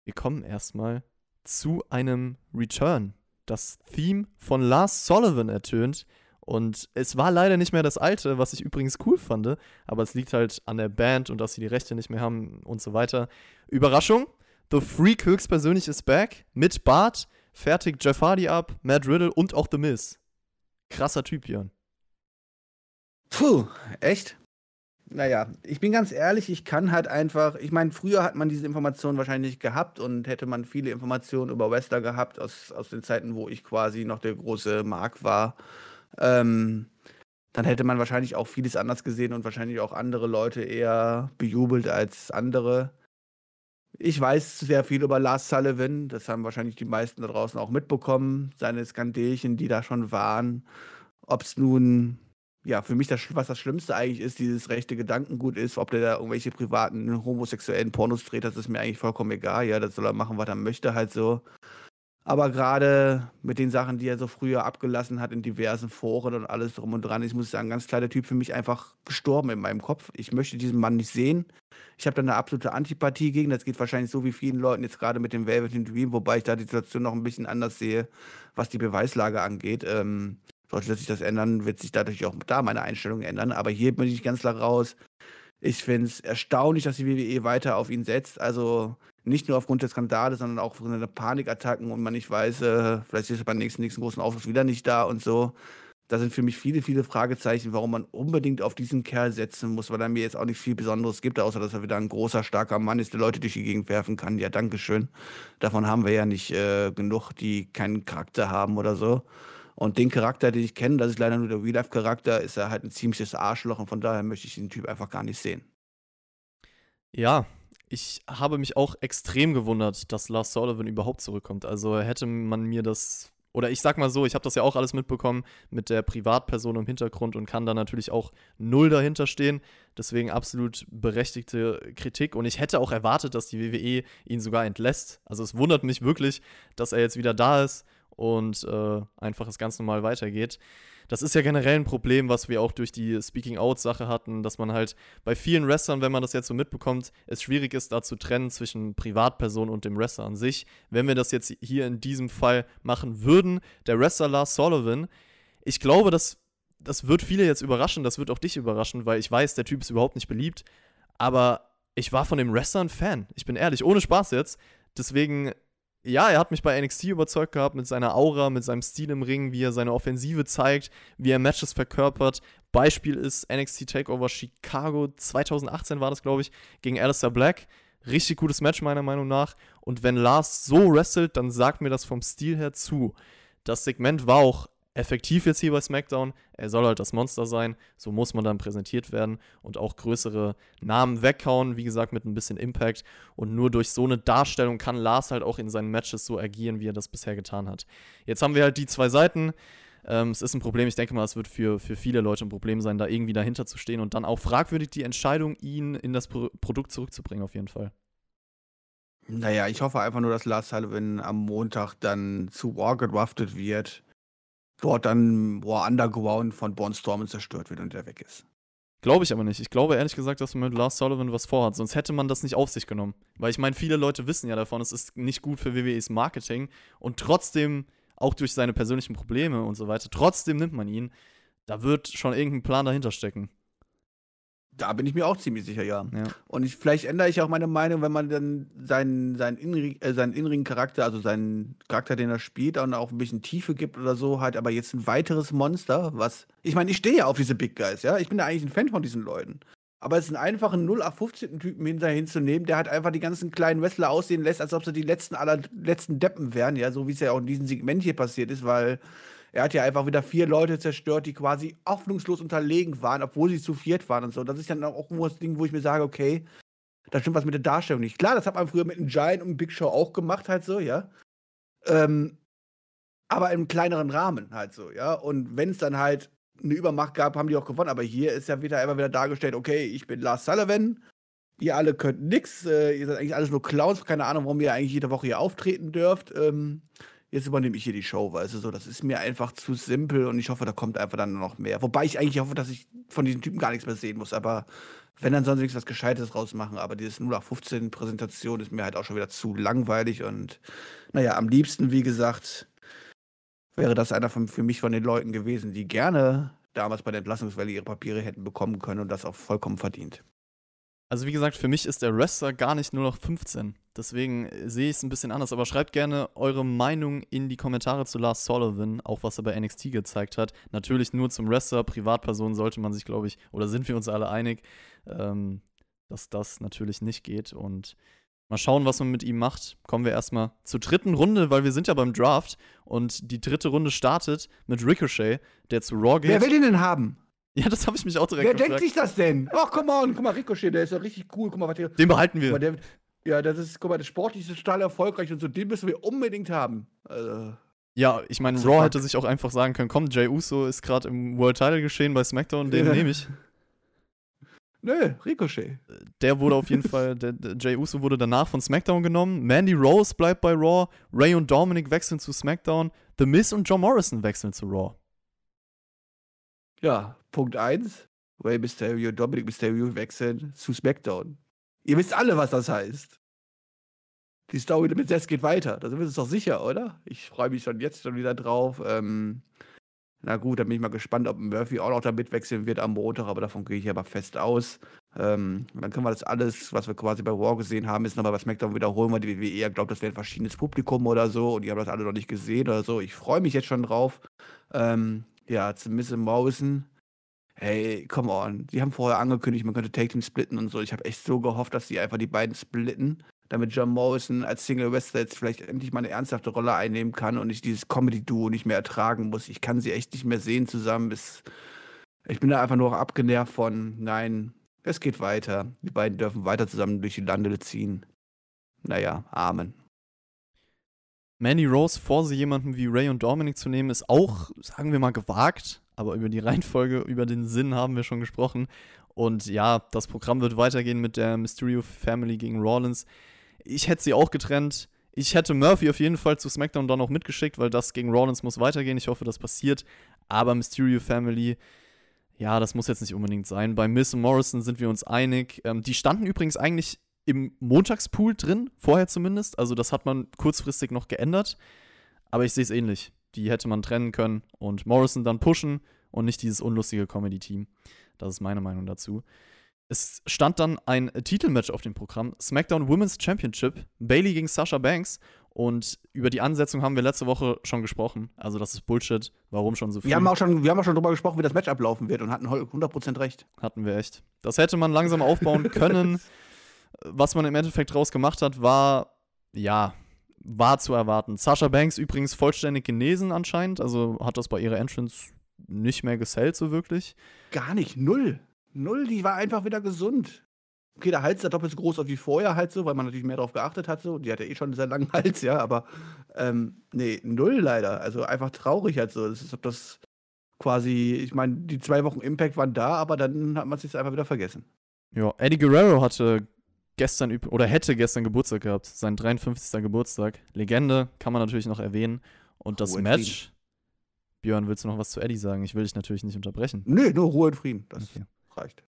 Wir kommen erstmal zu einem Return. Das Theme von Lars Sullivan ertönt. Und es war leider nicht mehr das alte, was ich übrigens cool fand. Aber es liegt halt an der Band und dass sie die Rechte nicht mehr haben und so weiter. Überraschung, The Freak höchstpersönlich ist back mit Bart, fertigt Jeff Hardy ab, Matt Riddle und auch The Miz. Krasser Typ, Björn. Puh, echt? Naja, ich bin ganz ehrlich, ich kann halt einfach, ich meine, früher hat man diese Informationen wahrscheinlich gehabt und hätte man viele Informationen über Wrestler gehabt, aus, aus den Zeiten, wo ich quasi noch der große Mark war, ähm, dann hätte man wahrscheinlich auch vieles anders gesehen und wahrscheinlich auch andere Leute eher bejubelt als andere. Ich weiß sehr viel über Lars Sullivan, das haben wahrscheinlich die meisten da draußen auch mitbekommen, seine Skandelchen, die da schon waren. Ob es nun ja, für mich das, was das Schlimmste eigentlich ist, dieses rechte Gedankengut ist, ob der da irgendwelche privaten homosexuellen Pornos dreht, das ist mir eigentlich vollkommen egal. Ja, das soll er machen, was er möchte, halt so. Aber gerade mit den Sachen, die er so früher abgelassen hat in diversen Foren und alles drum und dran, ich muss sagen, ganz klar, der Typ für mich einfach gestorben in meinem Kopf. Ich möchte diesen Mann nicht sehen. Ich habe da eine absolute Antipathie gegen. Das geht wahrscheinlich so wie vielen Leuten jetzt gerade mit dem Velvet Dream, wobei ich da die Situation noch ein bisschen anders sehe, was die Beweislage angeht. Ähm, sollte sich das ändern, wird sich dadurch auch da meine Einstellung ändern. Aber hier bin ich ganz klar raus. Ich finde es erstaunlich, dass die WWE weiter auf ihn setzt. Also nicht nur aufgrund der Skandale, sondern auch aufgrund der Panikattacken und man nicht weiß, äh, vielleicht ist er beim nächsten, nächsten großen Auftritt wieder nicht da und so. Da sind für mich viele, viele Fragezeichen, warum man unbedingt auf diesen Kerl setzen muss, weil er mir jetzt auch nicht viel Besonderes gibt, außer dass er wieder ein großer, starker Mann ist, der Leute durch die Gegend werfen kann. Ja, Dankeschön. Davon haben wir ja nicht äh, genug, die keinen Charakter haben oder so. Und den Charakter, den ich kenne, das ist leider nur der Real-Life-Charakter, ist er halt ein ziemliches Arschloch und von daher möchte ich den Typ einfach gar nicht sehen. Ja, ich habe mich auch extrem gewundert, dass Lars Sullivan überhaupt zurückkommt. Also hätte man mir das, oder ich sag mal so, ich habe das ja auch alles mitbekommen mit der Privatperson im Hintergrund und kann da natürlich auch null dahinter stehen. Deswegen absolut berechtigte Kritik. Und ich hätte auch erwartet, dass die WWE ihn sogar entlässt. Also es wundert mich wirklich, dass er jetzt wieder da ist und äh, einfach es ganz normal weitergeht. Das ist ja generell ein Problem, was wir auch durch die Speaking-Out-Sache hatten, dass man halt bei vielen Wrestlern, wenn man das jetzt so mitbekommt, es schwierig ist, da zu trennen zwischen Privatperson und dem Wrestler an sich. Wenn wir das jetzt hier in diesem Fall machen würden, der Wrestler Lars Sullivan, ich glaube, das, das wird viele jetzt überraschen, das wird auch dich überraschen, weil ich weiß, der Typ ist überhaupt nicht beliebt, aber ich war von dem Wrestler ein Fan. Ich bin ehrlich, ohne Spaß jetzt. Deswegen ja, er hat mich bei NXT überzeugt gehabt mit seiner Aura, mit seinem Stil im Ring, wie er seine Offensive zeigt, wie er Matches verkörpert. Beispiel ist NXT Takeover Chicago 2018 war das, glaube ich, gegen Alistair Black. Richtig gutes Match meiner Meinung nach. Und wenn Lars so wrestelt, dann sagt mir das vom Stil her zu. Das Segment war auch effektiv jetzt hier bei SmackDown. Er soll halt das Monster sein. So muss man dann präsentiert werden und auch größere Namen weghauen. Wie gesagt, mit ein bisschen Impact. Und nur durch so eine Darstellung kann Lars halt auch in seinen Matches so agieren, wie er das bisher getan hat. Jetzt haben wir halt die zwei Seiten. Ähm, es ist ein Problem. Ich denke mal, es wird für, für viele Leute ein Problem sein, da irgendwie dahinter zu stehen und dann auch fragwürdig die Entscheidung, ihn in das Pro Produkt zurückzubringen, auf jeden Fall. Naja, ich hoffe einfach nur, dass Lars Sullivan am Montag dann zu War gedraftet wird dort dann boah, underground von Born Stormen zerstört wird und der weg ist. Glaube ich aber nicht. Ich glaube ehrlich gesagt, dass man mit Lars Sullivan was vorhat. Sonst hätte man das nicht auf sich genommen. Weil ich meine, viele Leute wissen ja davon, es ist nicht gut für WWEs Marketing. Und trotzdem, auch durch seine persönlichen Probleme und so weiter, trotzdem nimmt man ihn. Da wird schon irgendein Plan dahinter stecken. Da bin ich mir auch ziemlich sicher, ja. Ja. Und ich, vielleicht ändere ich auch meine Meinung, wenn man dann seinen, seinen, inneren, äh, seinen inneren Charakter, also seinen Charakter, den er spielt, dann auch ein bisschen Tiefe gibt oder so, halt, aber jetzt ein weiteres Monster, was. Ich meine, ich stehe ja auf diese Big Guys, ja. Ich bin ja eigentlich ein Fan von diesen Leuten. Aber es ist ein einfacher 0815-Typen hinterher hinzunehmen, der halt einfach die ganzen kleinen Wrestler aussehen lässt, als ob sie die letzten aller letzten Deppen wären, ja, so wie es ja auch in diesem Segment hier passiert ist, weil er hat ja einfach wieder vier Leute zerstört, die quasi hoffnungslos unterlegen waren, obwohl sie zu viert waren und so. Das ist dann auch irgendwo das Ding, wo ich mir sage, okay, da stimmt was mit der Darstellung nicht. Klar, das hat man früher mit einem Giant und Big Show auch gemacht, halt so, ja. Ähm, aber im kleineren Rahmen halt so, ja. Und wenn es dann halt eine Übermacht gab, haben die auch gewonnen. Aber hier ist ja wieder immer wieder dargestellt, okay, ich bin Lars Sullivan, ihr alle könnt nix, äh, ihr seid eigentlich alles nur Clowns, keine Ahnung, warum ihr eigentlich jede Woche hier auftreten dürft. Ähm, jetzt übernehme ich hier die Show, weißt du, so, das ist mir einfach zu simpel und ich hoffe, da kommt einfach dann noch mehr. Wobei ich eigentlich hoffe, dass ich von diesen Typen gar nichts mehr sehen muss, aber wenn, dann sie nichts was Gescheites rausmachen, aber dieses 0815 Präsentation ist mir halt auch schon wieder zu langweilig und naja, am liebsten, wie gesagt, wäre das einer von, für mich von den Leuten gewesen, die gerne damals bei der Entlassungswelle ihre Papiere hätten bekommen können und das auch vollkommen verdient. Also wie gesagt, für mich ist der Wrestler gar nicht nur noch 15. Deswegen sehe ich es ein bisschen anders. Aber schreibt gerne eure Meinung in die Kommentare zu Lars Sullivan, auch was er bei NXT gezeigt hat. Natürlich nur zum Wrestler, Privatperson sollte man sich, glaube ich, oder sind wir uns alle einig, ähm, dass das natürlich nicht geht. Und mal schauen, was man mit ihm macht. Kommen wir erstmal zur dritten Runde, weil wir sind ja beim Draft. Und die dritte Runde startet mit Ricochet, der zu Raw geht. Wer will den denn haben? (laughs) ja, das habe ich mich auch direkt Wer gefragt. denkt sich das denn? Ach, come on, guck mal, Ricochet, der ist ja richtig cool. Guck mal, was der. Den behalten wir. Mal, der ja, das ist, guck mal, das sportlich ist total erfolgreich und so, den müssen wir unbedingt haben. Also, Ja, ich meine, Raw hätte sich auch einfach sagen können, komm, Jay Uso ist gerade im World Title geschehen bei SmackDown, den Ja. nehme ich. nö, Ricochet. Der wurde auf jeden (laughs) Fall, der, der Jay Uso wurde danach von SmackDown genommen. Mandy Rose bleibt bei Raw. Ray und Dominic wechseln zu SmackDown. The Miz und John Morrison wechseln zu Raw. Ja, Punkt 1. Rey Mysterio, Dominic Mysterio wechseln zu SmackDown. Ihr wisst alle, was das heißt. Die Story mit Seth geht weiter. Da sind wir uns doch sicher, oder? Ich freue mich schon jetzt schon wieder drauf. Ähm, na gut, dann bin ich mal gespannt, ob Murphy auch noch da mitwechseln wird am Montag, aber davon gehe ich aber fest aus. Ähm, dann können wir das alles, was wir quasi bei Raw gesehen haben, jetzt nochmal bei SmackDown wiederholen, weil die WWE eher glaubt, das wäre ein verschiedenes Publikum oder so und die haben das alle noch nicht gesehen oder so. Ich freue mich jetzt schon drauf. Ähm, ja, zu Miss Morrison. Hey, come on. Die haben vorher angekündigt, man könnte Take Team splitten und so. Ich habe echt so gehofft, dass die einfach die beiden splitten, damit John Morrison als Single Wrestler jetzt vielleicht endlich mal eine ernsthafte Rolle einnehmen kann und ich dieses Comedy-Duo nicht mehr ertragen muss. Ich kann sie echt nicht mehr sehen zusammen. Es, ich bin da einfach nur abgenervt von, nein, es geht weiter. Die beiden dürfen weiter zusammen durch die Lande ziehen. Naja, Amen. Mandy Rose vor sie jemanden wie Ray und Dominic zu nehmen, ist auch, sagen wir mal, gewagt. Aber über die (laughs) Reihenfolge, über den Sinn haben wir schon gesprochen. Und ja, das Programm wird weitergehen mit der Mysterio Family gegen Rollins. Ich hätte sie auch getrennt. Ich hätte Murphy auf jeden Fall zu SmackDown dann auch mitgeschickt, weil das gegen Rollins muss weitergehen. Ich hoffe, das passiert. Aber Mysterio Family, ja, das muss jetzt nicht unbedingt sein. Bei Miss und Morrison sind wir uns einig. Ähm, die standen übrigens eigentlich im Montagspool drin, vorher zumindest. Also das hat man kurzfristig noch geändert. Aber ich sehe es ähnlich. Die hätte man trennen können und Morrison dann pushen und nicht dieses unlustige Comedy-Team. Das ist meine Meinung dazu. Es stand dann ein Titelmatch auf dem Programm: SmackDown Women's Championship, Bailey gegen Sasha Banks. Und über die Ansetzung haben wir letzte Woche schon gesprochen. Also, das ist Bullshit. Warum schon so viel? Wir haben auch schon, wir haben auch schon drüber gesprochen, wie das Match ablaufen wird und hatten 100% recht. Hatten wir echt. Das hätte man langsam aufbauen (laughs) können. Was man im Endeffekt draus gemacht hat, war, ja, war zu erwarten. Sasha Banks übrigens vollständig genesen anscheinend. Also hat das bei ihrer Entrance nicht mehr gesellt so wirklich. Gar nicht, null. Null, die war einfach wieder gesund. Okay, der Hals ist ja doppelt so groß wie vorher halt so, weil man natürlich mehr darauf geachtet hat so. Die hat ja eh schon einen sehr langen Hals, ja, aber ähm, nee, null leider. Also einfach traurig halt so. Das ist, ob das quasi, ich meine, die zwei Wochen Impact waren da, aber dann hat man es sich einfach wieder vergessen. Ja, Eddie Guerrero hatte gestern oder hätte gestern Geburtstag gehabt, sein 53. Geburtstag. Legende kann man natürlich noch erwähnen. Und das Ruhe Match. Björn, willst du noch was zu Eddie sagen? Ich will dich natürlich nicht unterbrechen. Nö, nur Ruhe und Frieden. Das Okay. reicht.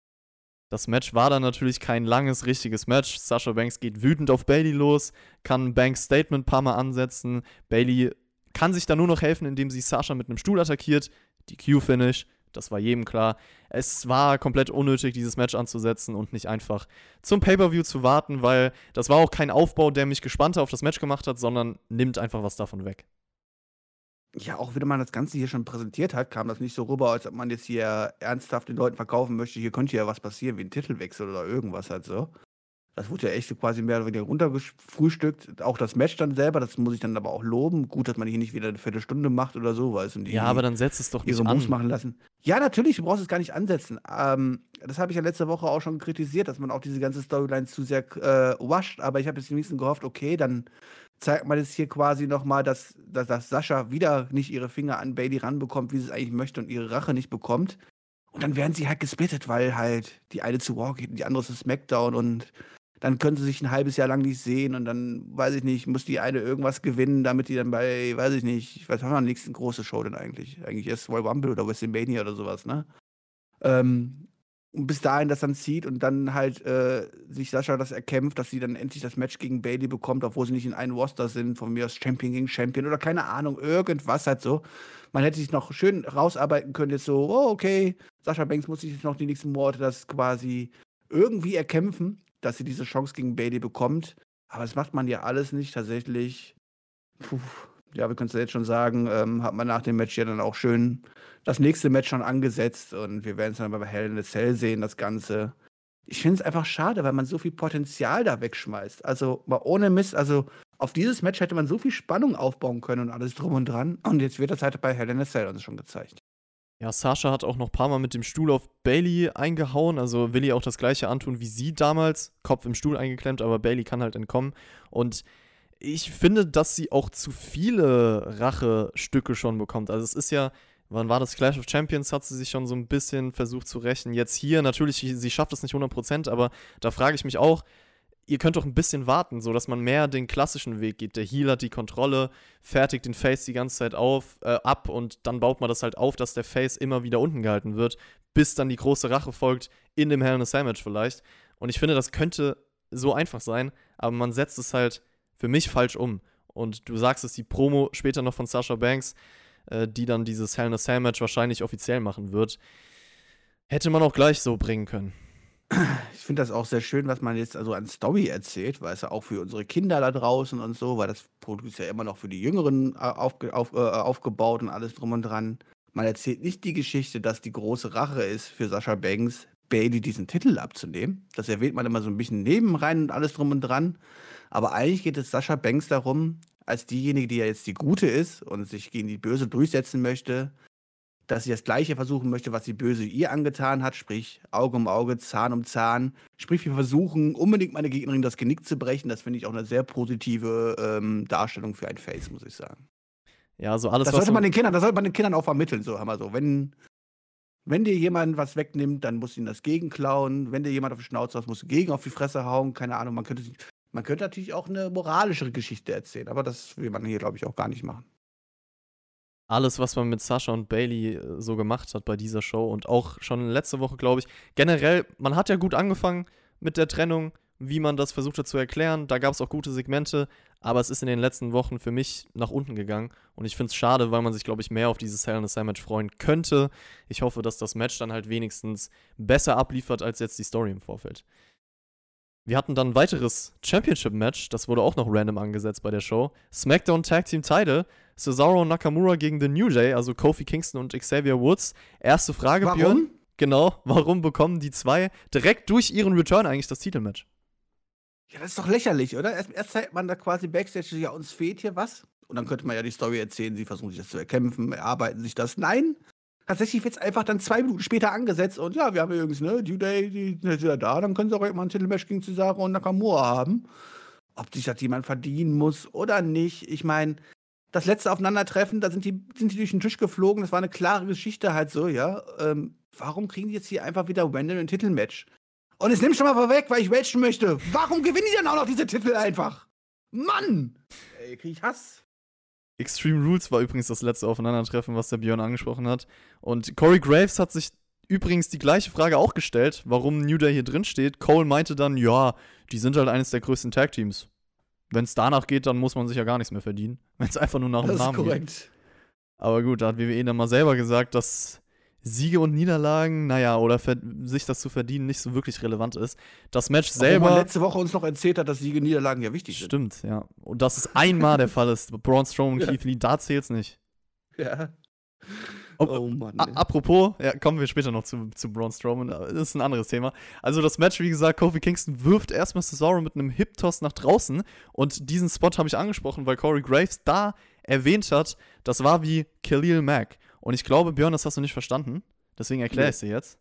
Das Match war dann natürlich kein langes, richtiges Match. Sasha Banks geht wütend auf Bailey los, kann Banks Statement ein paar Mal ansetzen. Bailey kann sich dann nur noch helfen, indem sie Sasha mit einem Stuhl attackiert. Die Q-Finish, das war jedem klar. Es war komplett unnötig, dieses Match anzusetzen und nicht einfach zum Pay-Per-View zu warten, weil das war auch kein Aufbau, der mich gespannter auf das Match gemacht hat, sondern nimmt einfach was davon weg. Ja, auch wenn man das Ganze hier schon präsentiert hat, kam das nicht so rüber, als ob man jetzt hier ernsthaft den Leuten verkaufen möchte, hier könnte ja was passieren, wie ein Titelwechsel oder irgendwas halt so. Das wurde ja echt so quasi mehr oder weniger runtergefrühstückt. Auch das Match dann selber, das muss ich dann aber auch loben. Gut, dass man hier nicht wieder eine Viertelstunde macht oder so, weißt du, Ja, aber dann setzt es doch nicht ihre an. Moves machen lassen. Ja, natürlich, du brauchst es gar nicht ansetzen. Ähm, das habe ich ja letzte Woche auch schon kritisiert, dass man auch diese ganze Storyline zu sehr äh, washt. Aber ich habe jetzt wenigstens gehofft, okay, dann zeigt man jetzt hier quasi nochmal, dass, dass, dass Sascha wieder nicht ihre Finger an Bailey ranbekommt, wie sie es eigentlich möchte und ihre Rache nicht bekommt. Und dann werden sie halt gesplittet, weil halt die eine zu Raw geht und die andere zu SmackDown und dann können sie sich ein halbes Jahr lang nicht sehen und dann, weiß ich nicht, muss die eine irgendwas gewinnen, damit die dann bei, weiß ich nicht, was haben wir am nächsten große Show denn eigentlich? Eigentlich erst Royal Rumble oder WrestleMania oder sowas, ne? Ähm, und bis dahin das dann zieht und dann halt äh, sich Sascha das erkämpft, dass sie dann endlich das Match gegen Bailey bekommt, obwohl sie nicht in einem Roster sind, von mir aus Champion gegen Champion oder keine Ahnung, irgendwas halt so. Man hätte sich noch schön rausarbeiten können, jetzt so, oh, okay, Sascha Banks muss sich jetzt noch die nächsten Monate das quasi irgendwie erkämpfen, dass sie diese Chance gegen Bailey bekommt. Aber das macht man ja alles nicht tatsächlich. Puh, ja, wir können es ja jetzt schon sagen, ähm, hat man nach dem Match ja dann auch schön das nächste Match schon angesetzt und wir werden es dann bei Hell in a Cell sehen, das Ganze. Ich finde es einfach schade, weil man so viel Potenzial da wegschmeißt. Also mal ohne Mist, also auf dieses Match hätte man so viel Spannung aufbauen können und alles drum und dran. Und jetzt wird das halt bei Hell in a Cell uns schon gezeigt. Ja, Sascha hat auch noch ein paar Mal mit dem Stuhl auf Bailey eingehauen. Also will ihr auch das gleiche antun wie sie damals. Kopf im Stuhl eingeklemmt, aber Bailey kann halt entkommen. Und ich finde, dass sie auch zu viele Rachestücke schon bekommt. Also es ist ja, wann war das? Clash of Champions hat sie sich schon so ein bisschen versucht zu rächen. Jetzt hier, natürlich, sie schafft es nicht 100%, aber da frage ich mich auch, ihr könnt doch ein bisschen warten, so dass man mehr den klassischen Weg geht. Der Heal hat die Kontrolle, fertigt den Face die ganze Zeit auf, äh, ab und dann baut man das halt auf, dass der Face immer wieder unten gehalten wird, bis dann die große Rache folgt, in dem Hell in a Sandwich vielleicht. Und ich finde, das könnte so einfach sein, aber man setzt es halt für mich falsch um. Und du sagst es, die Promo später noch von Sasha Banks, äh, die dann dieses Hell in a Match wahrscheinlich offiziell machen wird, hätte man auch gleich so bringen können. Ich finde das auch sehr schön, was man jetzt also an Story erzählt, weil es ja auch für unsere Kinder da draußen und so, weil das Produkt ist ja immer noch für die Jüngeren äh, aufge auf, äh, aufgebaut und alles drum und dran. Man erzählt nicht die Geschichte, dass die große Rache ist für Sascha Banks, Bailey diesen Titel abzunehmen. Das erwähnt man immer so ein bisschen nebenrein und alles drum und dran. Aber eigentlich geht es Sascha Banks darum, als diejenige, die ja jetzt die Gute ist und sich gegen die Böse durchsetzen möchte, dass sie das Gleiche versuchen möchte, was die Böse ihr angetan hat, sprich Auge um Auge, Zahn um Zahn. Sprich, wir versuchen unbedingt meine Gegnerin das Genick zu brechen. Das finde ich auch eine sehr positive ähm, Darstellung für ein Face, muss ich sagen. Ja, so alles, das was sollte man den Kindern, das sollte man den Kindern auch vermitteln, so haben wir so. Wenn, wenn dir jemand was wegnimmt, dann musst du ihm das gegenklauen. Wenn dir jemand auf die Schnauze haust, musst du gegen auf die Fresse hauen. Keine Ahnung, man könnte, man könnte natürlich auch eine moralischere Geschichte erzählen, aber das will man hier, glaube ich, auch gar nicht machen. Alles, was man mit Sascha und Bailey äh, so gemacht hat bei dieser Show und auch schon letzte Woche, glaube ich. Generell, man hat ja gut angefangen mit der Trennung, wie man das versucht hat zu erklären. Da gab es auch gute Segmente, aber es ist in den letzten Wochen für mich nach unten gegangen. Und ich finde es schade, weil man sich, glaube ich, mehr auf dieses Hell in a Cell Match freuen könnte. Ich hoffe, dass das Match dann halt wenigstens besser abliefert als jetzt die Story im Vorfeld. Wir hatten dann ein weiteres Championship-Match, das wurde auch noch random angesetzt bei der Show. SmackDown Tag Team Title, Cesaro Nakamura gegen The New Day, also Kofi Kingston und Xavier Woods. Erste Frage, Warum? Björn. Genau, (laughs) warum bekommen die zwei direkt durch ihren Return eigentlich das Titelmatch? Ja, das ist doch lächerlich, oder? Erst, erst zeigt man da quasi Backstage, ja, uns fehlt hier was. Und dann könnte man ja die Story erzählen, sie versuchen sich das zu erkämpfen, erarbeiten sich das. Nein, tatsächlich wird es einfach dann zwei Minuten später angesetzt und ja, wir haben übrigens, ne, Due Day, die sind ja da, dann können sie auch irgendwann ein Titelmatch gegen Cesaro und Nakamura haben. Ob sich das jemand verdienen muss oder nicht. Ich meine, das letzte Aufeinandertreffen, da sind die, sind die durch den Tisch geflogen, das war eine klare Geschichte halt so, ja. Ähm, warum kriegen die jetzt hier einfach wieder random ein Titelmatch? Und es nimmt schon mal vorweg, weil ich welchen möchte. Warum gewinnen die dann auch noch diese Titel einfach? Mann! Ey, krieg ich Hass. Extreme Rules war übrigens das letzte Aufeinandertreffen, was der Björn angesprochen hat. Und Corey Graves hat sich übrigens die gleiche Frage auch gestellt, warum New Day hier drin steht. Cole meinte dann, ja, die sind halt eines der größten Tag-Teams. Wenn es danach geht, dann muss man sich ja gar nichts mehr verdienen. (laughs) Wenn es einfach nur nach dem Das ist Namen geht. korrekt. Aber gut, da hat WWE dann mal selber gesagt, dass Siege und Niederlagen, naja, oder sich das zu verdienen, nicht so wirklich relevant ist. Das Match Obwohl man selber. letzte Woche uns noch erzählt hat, dass Siege und Niederlagen ja wichtig sind. Stimmt, ja. Und dass es einmal der (laughs) Fall ist. Braun Strowman und Ja. Keith Lee, da zählt's nicht. Ja. Oh, Oh Mann. A- Apropos, ja, kommen wir später noch zu, zu Braun Strowman, das ist ein anderes Thema. Also das Match, wie gesagt, Kofi Kingston wirft erstmal Cesaro mit einem Hip-Toss nach draußen und diesen Spot habe ich angesprochen, weil Corey Graves da erwähnt hat, das war wie Khalil Mack. Und ich glaube, Björn, das hast du nicht verstanden, deswegen erkläre ich dir jetzt.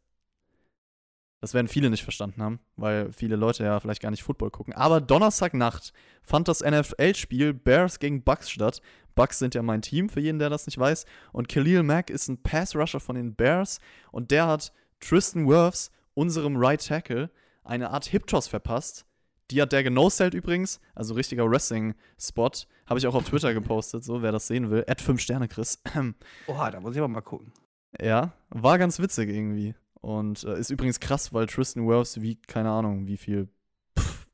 Das werden viele nicht verstanden haben, weil viele Leute ja vielleicht gar nicht Football gucken. Aber Donnerstagnacht fand das NFL-Spiel Bears gegen Bucks statt. Bucks sind ja mein Team, für jeden, der das nicht weiß. Und Khalil Mack ist ein Pass-Rusher von den Bears. Und der hat Tristan Wirfs, unserem Right Tackle, eine Art Hip-Toss verpasst. Die hat der genosellt übrigens. Also richtiger Wrestling-Spot. Habe ich auch auf Twitter gepostet, so wer das sehen will. Add 5 Sterne, Chris. (clears throat) Oha, da muss ich aber mal gucken. Ja, war ganz witzig irgendwie. Und äh, ist übrigens krass, weil Tristan Wirfs wiegt, keine Ahnung, wie viel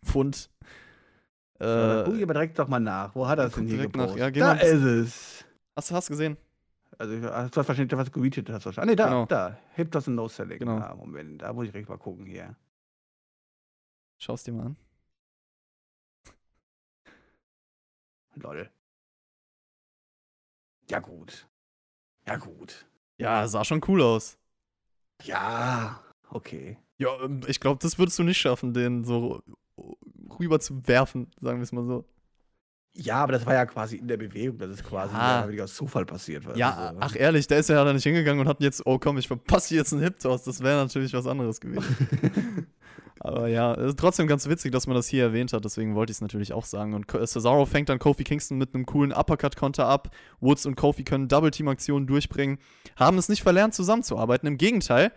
Pfund. Äh, guck ich aber direkt doch mal nach. Wo hat er es denn hier direkt nach. gepostet? Ja, geh da mal- ist es. hast du hast gesehen? Also, hast du hast wahrscheinlich was getweetet. Hast du wahrscheinlich. Ah, nee, da, Genau. da. Hip das und No Selling. Genau. Ah, Moment, da muss ich direkt mal gucken hier. Schau's dir mal an. Lol. Ja, gut. Ja, gut. Ja, sah schon cool aus. Ja, okay. Ja, ähm, ich glaube, das würdest du nicht schaffen, den so rüber zu werfen, sagen wir es mal so. Ja, aber das war ja quasi in der Bewegung, das ist quasi Ja. oder weniger aus Zufall passiert. Ja, du, so. ach ehrlich, der ist ja da nicht hingegangen und hat jetzt, oh komm, ich verpasse jetzt einen Hip-Toss. Das wäre natürlich was anderes gewesen. (laughs) Aber ja, ist trotzdem ganz witzig, dass man das hier erwähnt hat, deswegen wollte ich es natürlich auch sagen. Und Ko- Cesaro fängt dann Kofi Kingston mit einem coolen Uppercut-Konter ab. Woods und Kofi können Double-Team-Aktionen durchbringen, haben es nicht verlernt, zusammenzuarbeiten. Im Gegenteil,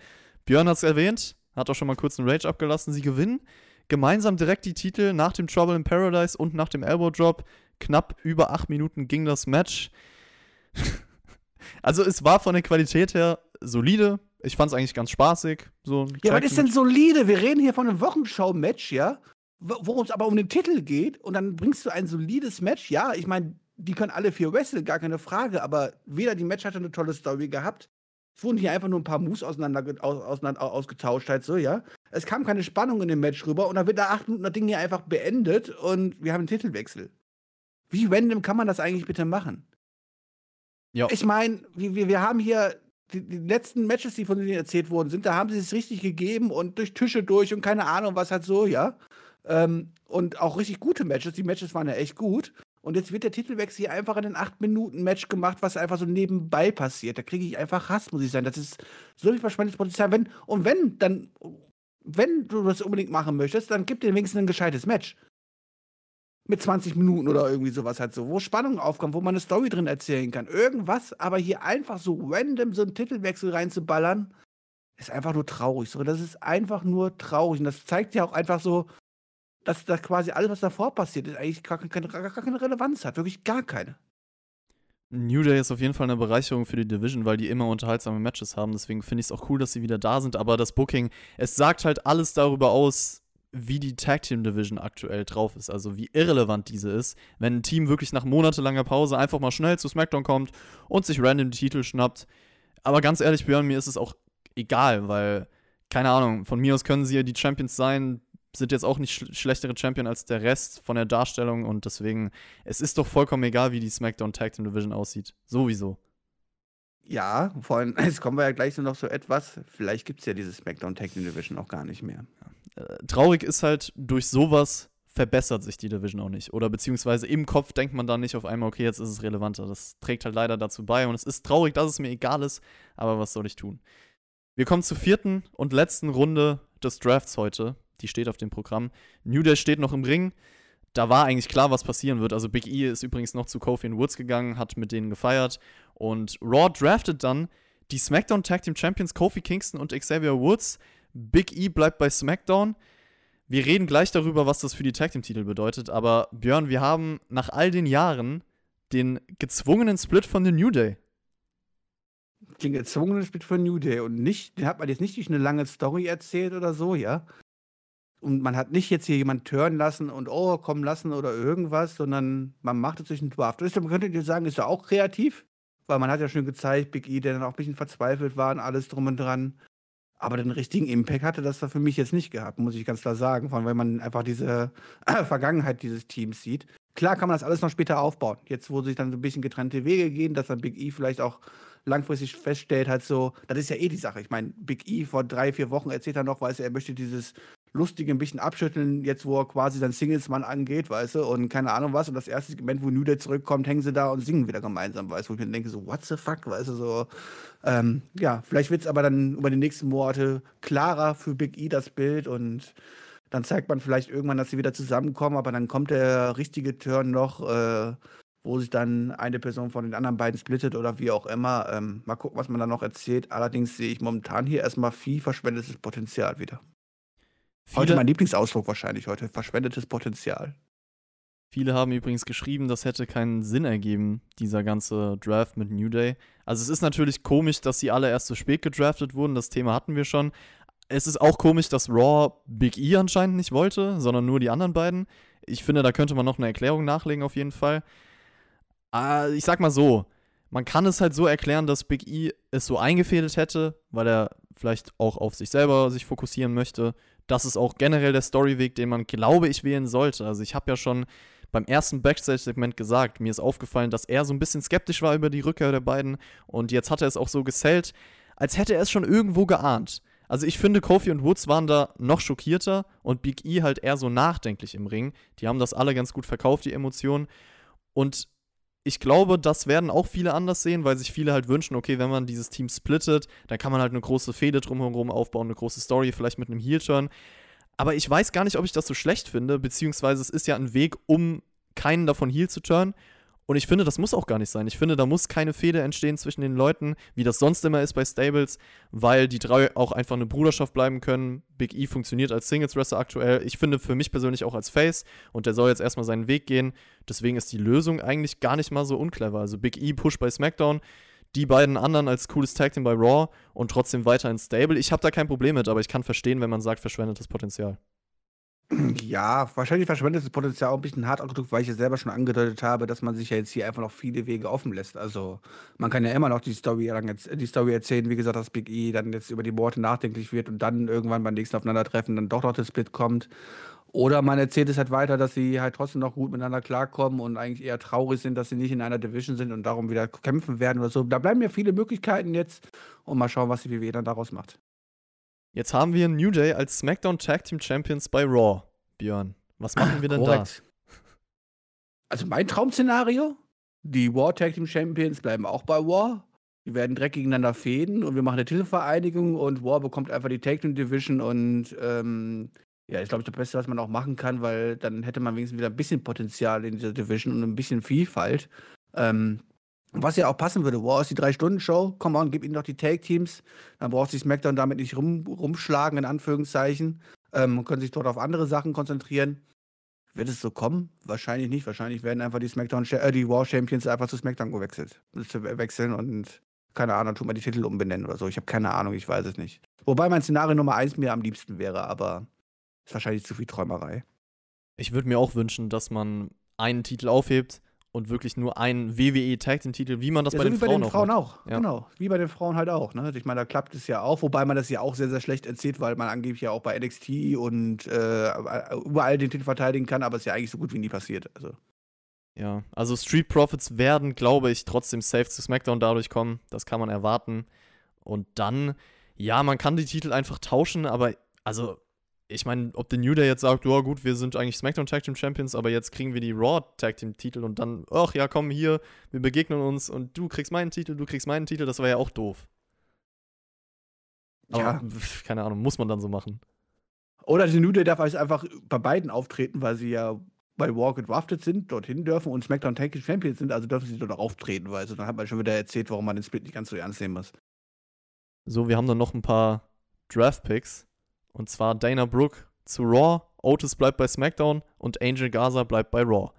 Björn hat es erwähnt, hat auch schon mal kurz einen Rage abgelassen. Sie gewinnen gemeinsam direkt die Titel nach dem Trouble in Paradise und nach dem Elbow Drop. Knapp über acht Minuten ging das Match. (laughs) also es war von der Qualität her solide. Ich fand es eigentlich ganz spaßig. So Ja, was ist denn solide? Wir reden hier von einem Wochenschau-Match, ja? Wo- Worum es aber um den Titel geht und dann bringst du ein solides Match. Ja, ich meine, die können alle vier wresteln, gar keine Frage, aber weder die Match hatte eine tolle Story gehabt. Es wurden hier einfach nur ein paar Moves auseinander, aus, auseinander, ausgetauscht, halt so, ja. Es kam keine Spannung in dem Match rüber und dann wird nach acht Minuten das Ding hier einfach beendet und wir haben einen Titelwechsel. Wie random kann man das eigentlich bitte machen? Ja. Ich meine, wir, wir haben hier die, die letzten Matches, die von denen erzählt worden sind, da haben sie es richtig gegeben und durch Tische durch und keine Ahnung, was halt so, ja. Ähm, und auch richtig gute Matches. Die Matches waren ja echt gut. Und jetzt wird der Titelwechsel hier einfach in ein 8-Minuten-Match gemacht, was einfach so nebenbei passiert. Da kriege ich einfach Hass, muss ich sagen. Das ist so viel verschwendetes Potenzial. Wenn, und wenn, dann, wenn du das unbedingt machen möchtest, dann gib dir wenigstens ein gescheites Match. Mit 20 Minuten oder irgendwie sowas halt so, wo Spannung aufkommt, wo man eine Story drin erzählen kann. Irgendwas, aber hier einfach so random so einen Titelwechsel reinzuballern, ist einfach nur traurig. So, das ist einfach nur traurig. Und das zeigt ja auch einfach so, dass das quasi alles, was davor passiert ist, eigentlich gar keine, gar keine Relevanz hat. Wirklich gar keine. New Day ist auf jeden Fall eine Bereicherung für die Division, weil die immer unterhaltsame Matches haben. Deswegen finde ich es auch cool, dass sie wieder da sind. Aber das Booking, es sagt halt alles darüber aus, wie die Tag Team Division aktuell drauf ist. Also wie irrelevant diese ist, wenn ein Team wirklich nach monatelanger Pause einfach mal schnell zu SmackDown kommt und sich random die Titel schnappt. Aber ganz ehrlich, Björn, mir ist es auch egal, weil, keine Ahnung, von mir aus können sie ja die Champions sein, sind jetzt auch nicht sch schlechtere Champion als der Rest von der Darstellung und deswegen, es ist doch vollkommen egal, wie die SmackDown Tag Team Division aussieht. Sowieso. Ja, vor allem, (laughs) jetzt kommen wir ja gleich noch so etwas. Vielleicht gibt es ja diese SmackDown Tag Team Division auch gar nicht mehr. Äh, traurig ist halt, durch sowas verbessert sich die Division auch nicht. Oder beziehungsweise im Kopf denkt man dann nicht auf einmal, okay, jetzt ist es relevanter. Das trägt halt leider dazu bei und es ist traurig, dass es mir egal ist, aber was soll ich tun? Wir kommen zur vierten und letzten Runde des Drafts heute. Die steht auf dem Programm. New Day steht noch im Ring. Da war eigentlich klar, was passieren wird. Also Big E ist übrigens noch zu Kofi und Woods gegangen, hat mit denen gefeiert. Und Raw draftet dann die SmackDown Tag Team Champions Kofi Kingston und Xavier Woods. Big E bleibt bei SmackDown. Wir reden gleich darüber, was das für die Tag Team Titel bedeutet. Aber Björn, wir haben nach all den Jahren den gezwungenen Split von The New Day. Den gezwungenen Split von New Day und nicht, den hat man jetzt nicht durch eine lange Story erzählt oder so, ja. Und man hat nicht jetzt hier jemanden turnen lassen und oh, kommen lassen oder irgendwas, sondern man macht es durch einen Draft. Das ist, man könnte dir sagen, ist ja auch kreativ, weil man hat ja schon gezeigt, Big E, der dann auch ein bisschen verzweifelt war und alles drum und dran. Aber den richtigen Impact hatte das da für mich jetzt nicht gehabt, muss ich ganz klar sagen, vor allem, weil man einfach diese Vergangenheit dieses Teams sieht. Klar kann man das alles noch später aufbauen. Jetzt, wo sich dann so ein bisschen getrennte Wege gehen, dass dann Big E vielleicht auch langfristig feststellt, halt so, das ist ja eh die Sache. Ich meine, Big E vor drei, vier Wochen erzählt er noch, weiß er, er möchte dieses Lustige ein bisschen abschütteln, jetzt wo er quasi sein Singlesmann angeht, weißt du, und keine Ahnung was. Und das erste Segment, wo Day zurückkommt, hängen sie da und singen wieder gemeinsam, weißt du, wo ich mir denke, so, what the fuck, weißt du, so. Ähm, ja, vielleicht wird es aber dann über die nächsten Monate klarer für Big E das Bild und dann zeigt man vielleicht irgendwann, dass sie wieder zusammenkommen, aber dann kommt der richtige Turn noch, äh, wo sich dann eine Person von den anderen beiden splittet oder wie auch immer. Ähm, mal gucken, was man da noch erzählt. Allerdings sehe ich momentan hier erstmal viel verschwendetes Potenzial wieder. Heute Viele, mein Lieblingsausdruck wahrscheinlich heute. Verschwendetes Potenzial. viele haben übrigens geschrieben, das hätte keinen Sinn ergeben, dieser ganze Draft mit New Day. Also es ist natürlich komisch, dass sie alle erst so spät gedraftet wurden. Das Thema hatten wir schon. Es ist auch komisch, dass Raw Big E anscheinend nicht wollte, sondern nur die anderen beiden. Ich finde, da könnte man noch eine Erklärung nachlegen, auf jeden Fall. Äh, ich sag mal so: Man kann es halt so erklären, dass Big E es so eingefädelt hätte, weil er vielleicht auch auf sich selber sich fokussieren möchte. Das ist auch generell der Storyweg, den man, glaube ich, wählen sollte. Also ich habe ja schon beim ersten Backstage-Segment gesagt, mir ist aufgefallen, dass er so ein bisschen skeptisch war über die Rückkehr der beiden und jetzt hat er es auch so gesellt, als hätte er es schon irgendwo geahnt. Also ich finde, Kofi und Woods waren da noch schockierter und Big E halt eher so nachdenklich im Ring. Die haben das alle ganz gut verkauft, die Emotionen. Und ich glaube, das werden auch viele anders sehen, weil sich viele halt wünschen, okay, wenn man dieses Team splittet, dann kann man halt eine große Fehde drumherum aufbauen, eine große Story, vielleicht mit einem Heel-Turn. Aber ich weiß gar nicht, ob ich das so schlecht finde, beziehungsweise es ist ja ein Weg, um keinen davon Heel zu turnen. Und ich finde, das muss auch gar nicht sein. Ich finde, da muss keine Fehde entstehen zwischen den Leuten, wie das sonst immer ist bei Stables, weil die drei auch einfach eine Bruderschaft bleiben können. Big E funktioniert als Singles-Wrestler aktuell. Ich finde für mich persönlich auch als Face und der soll jetzt erstmal seinen Weg gehen. Deswegen ist die Lösung eigentlich gar nicht mal so unclever. Also Big E push bei SmackDown, die beiden anderen als cooles Tag Team bei Raw und trotzdem weiter in Stable. Ich habe da kein Problem mit, aber ich kann verstehen, wenn man sagt, verschwendetes Potenzial. Ja, wahrscheinlich verschwendet das Potenzial auch ein bisschen hart ausgedrückt, weil ich ja selber schon angedeutet habe, dass man sich ja jetzt hier einfach noch viele Wege offen lässt. Also man kann ja immer noch die Story, die Story erzählen, wie gesagt, dass Big E dann jetzt über die Worte nachdenklich wird und dann irgendwann beim nächsten Aufeinandertreffen dann doch noch das Split kommt. Oder man erzählt es halt weiter, dass sie halt trotzdem noch gut miteinander klarkommen und eigentlich eher traurig sind, dass sie nicht in einer Division sind und darum wieder kämpfen werden oder so. Da bleiben ja viele Möglichkeiten jetzt und mal schauen, was die WWE dann daraus macht. Jetzt haben wir New Day als SmackDown Tag Team Champions bei Raw. Björn, was machen wir denn Korrekt. da? Also mein Traum-Szenario, die War Tag Team Champions bleiben auch bei War. Die werden direkt gegeneinander fäden und wir machen eine Titelvereinigung und War bekommt einfach die Tag Team Division und ähm, ja, ist glaube ich das Beste, was man auch machen kann, weil dann hätte man wenigstens wieder ein bisschen Potenzial in dieser Division und ein bisschen Vielfalt. Ähm, was ja auch passen würde, War ist die Drei-Stunden-Show. Come on, gib ihnen doch die Take-Teams. Dann braucht sich SmackDown damit nicht rum, rumschlagen, in Anführungszeichen. Ähm, können sich dort auf andere Sachen konzentrieren. Wird es so kommen? Wahrscheinlich nicht. Wahrscheinlich werden einfach die SmackDown, äh, die War Champions einfach zu SmackDown gewechselt. Wechseln und keine Ahnung, tut man die Titel umbenennen oder so. Ich habe keine Ahnung, ich weiß es nicht. Wobei mein Szenario Nummer eins mir am liebsten wäre, aber ist wahrscheinlich zu viel Träumerei. Ich würde mir auch wünschen, dass man einen Titel aufhebt und wirklich nur einen WWE Tag Team Titel, wie man das ja, bei, so den wie bei den auch Frauen macht. auch. Ja. Genau, wie bei den Frauen halt auch. Ne? Ich meine, da klappt es ja auch, wobei man das ja auch sehr, sehr schlecht erzählt, weil man angeblich ja auch bei NXT und äh, überall den Titel verteidigen kann, aber es ja eigentlich so gut wie nie passiert. Also. Ja, also Street Profits werden, glaube ich, trotzdem safe zu SmackDown dadurch kommen. Das kann man erwarten. Und dann, ja, man kann die Titel einfach tauschen, aber also ich meine, ob der New Day jetzt sagt, ja gut, wir sind eigentlich SmackDown Tag Team Champions, aber jetzt kriegen wir die Raw Tag Team Titel und dann, ach ja, komm hier, wir begegnen uns und du kriegst meinen Titel, du kriegst meinen Titel, das war ja auch doof. Aber, Ja. pf, keine Ahnung, muss man dann so machen. Oder die New Day darf also einfach bei beiden auftreten, weil sie ja bei War gedraftet sind, dorthin dürfen und SmackDown Tag Team Champions sind, also dürfen sie dort auch auftreten, weil also dann hat man schon wieder erzählt, warum man den Split nicht ganz so ernst nehmen muss. So, wir haben dann noch ein paar Draft Picks und zwar Dana Brooke zu Raw, Otis bleibt bei SmackDown und Angel Gaza bleibt bei Raw.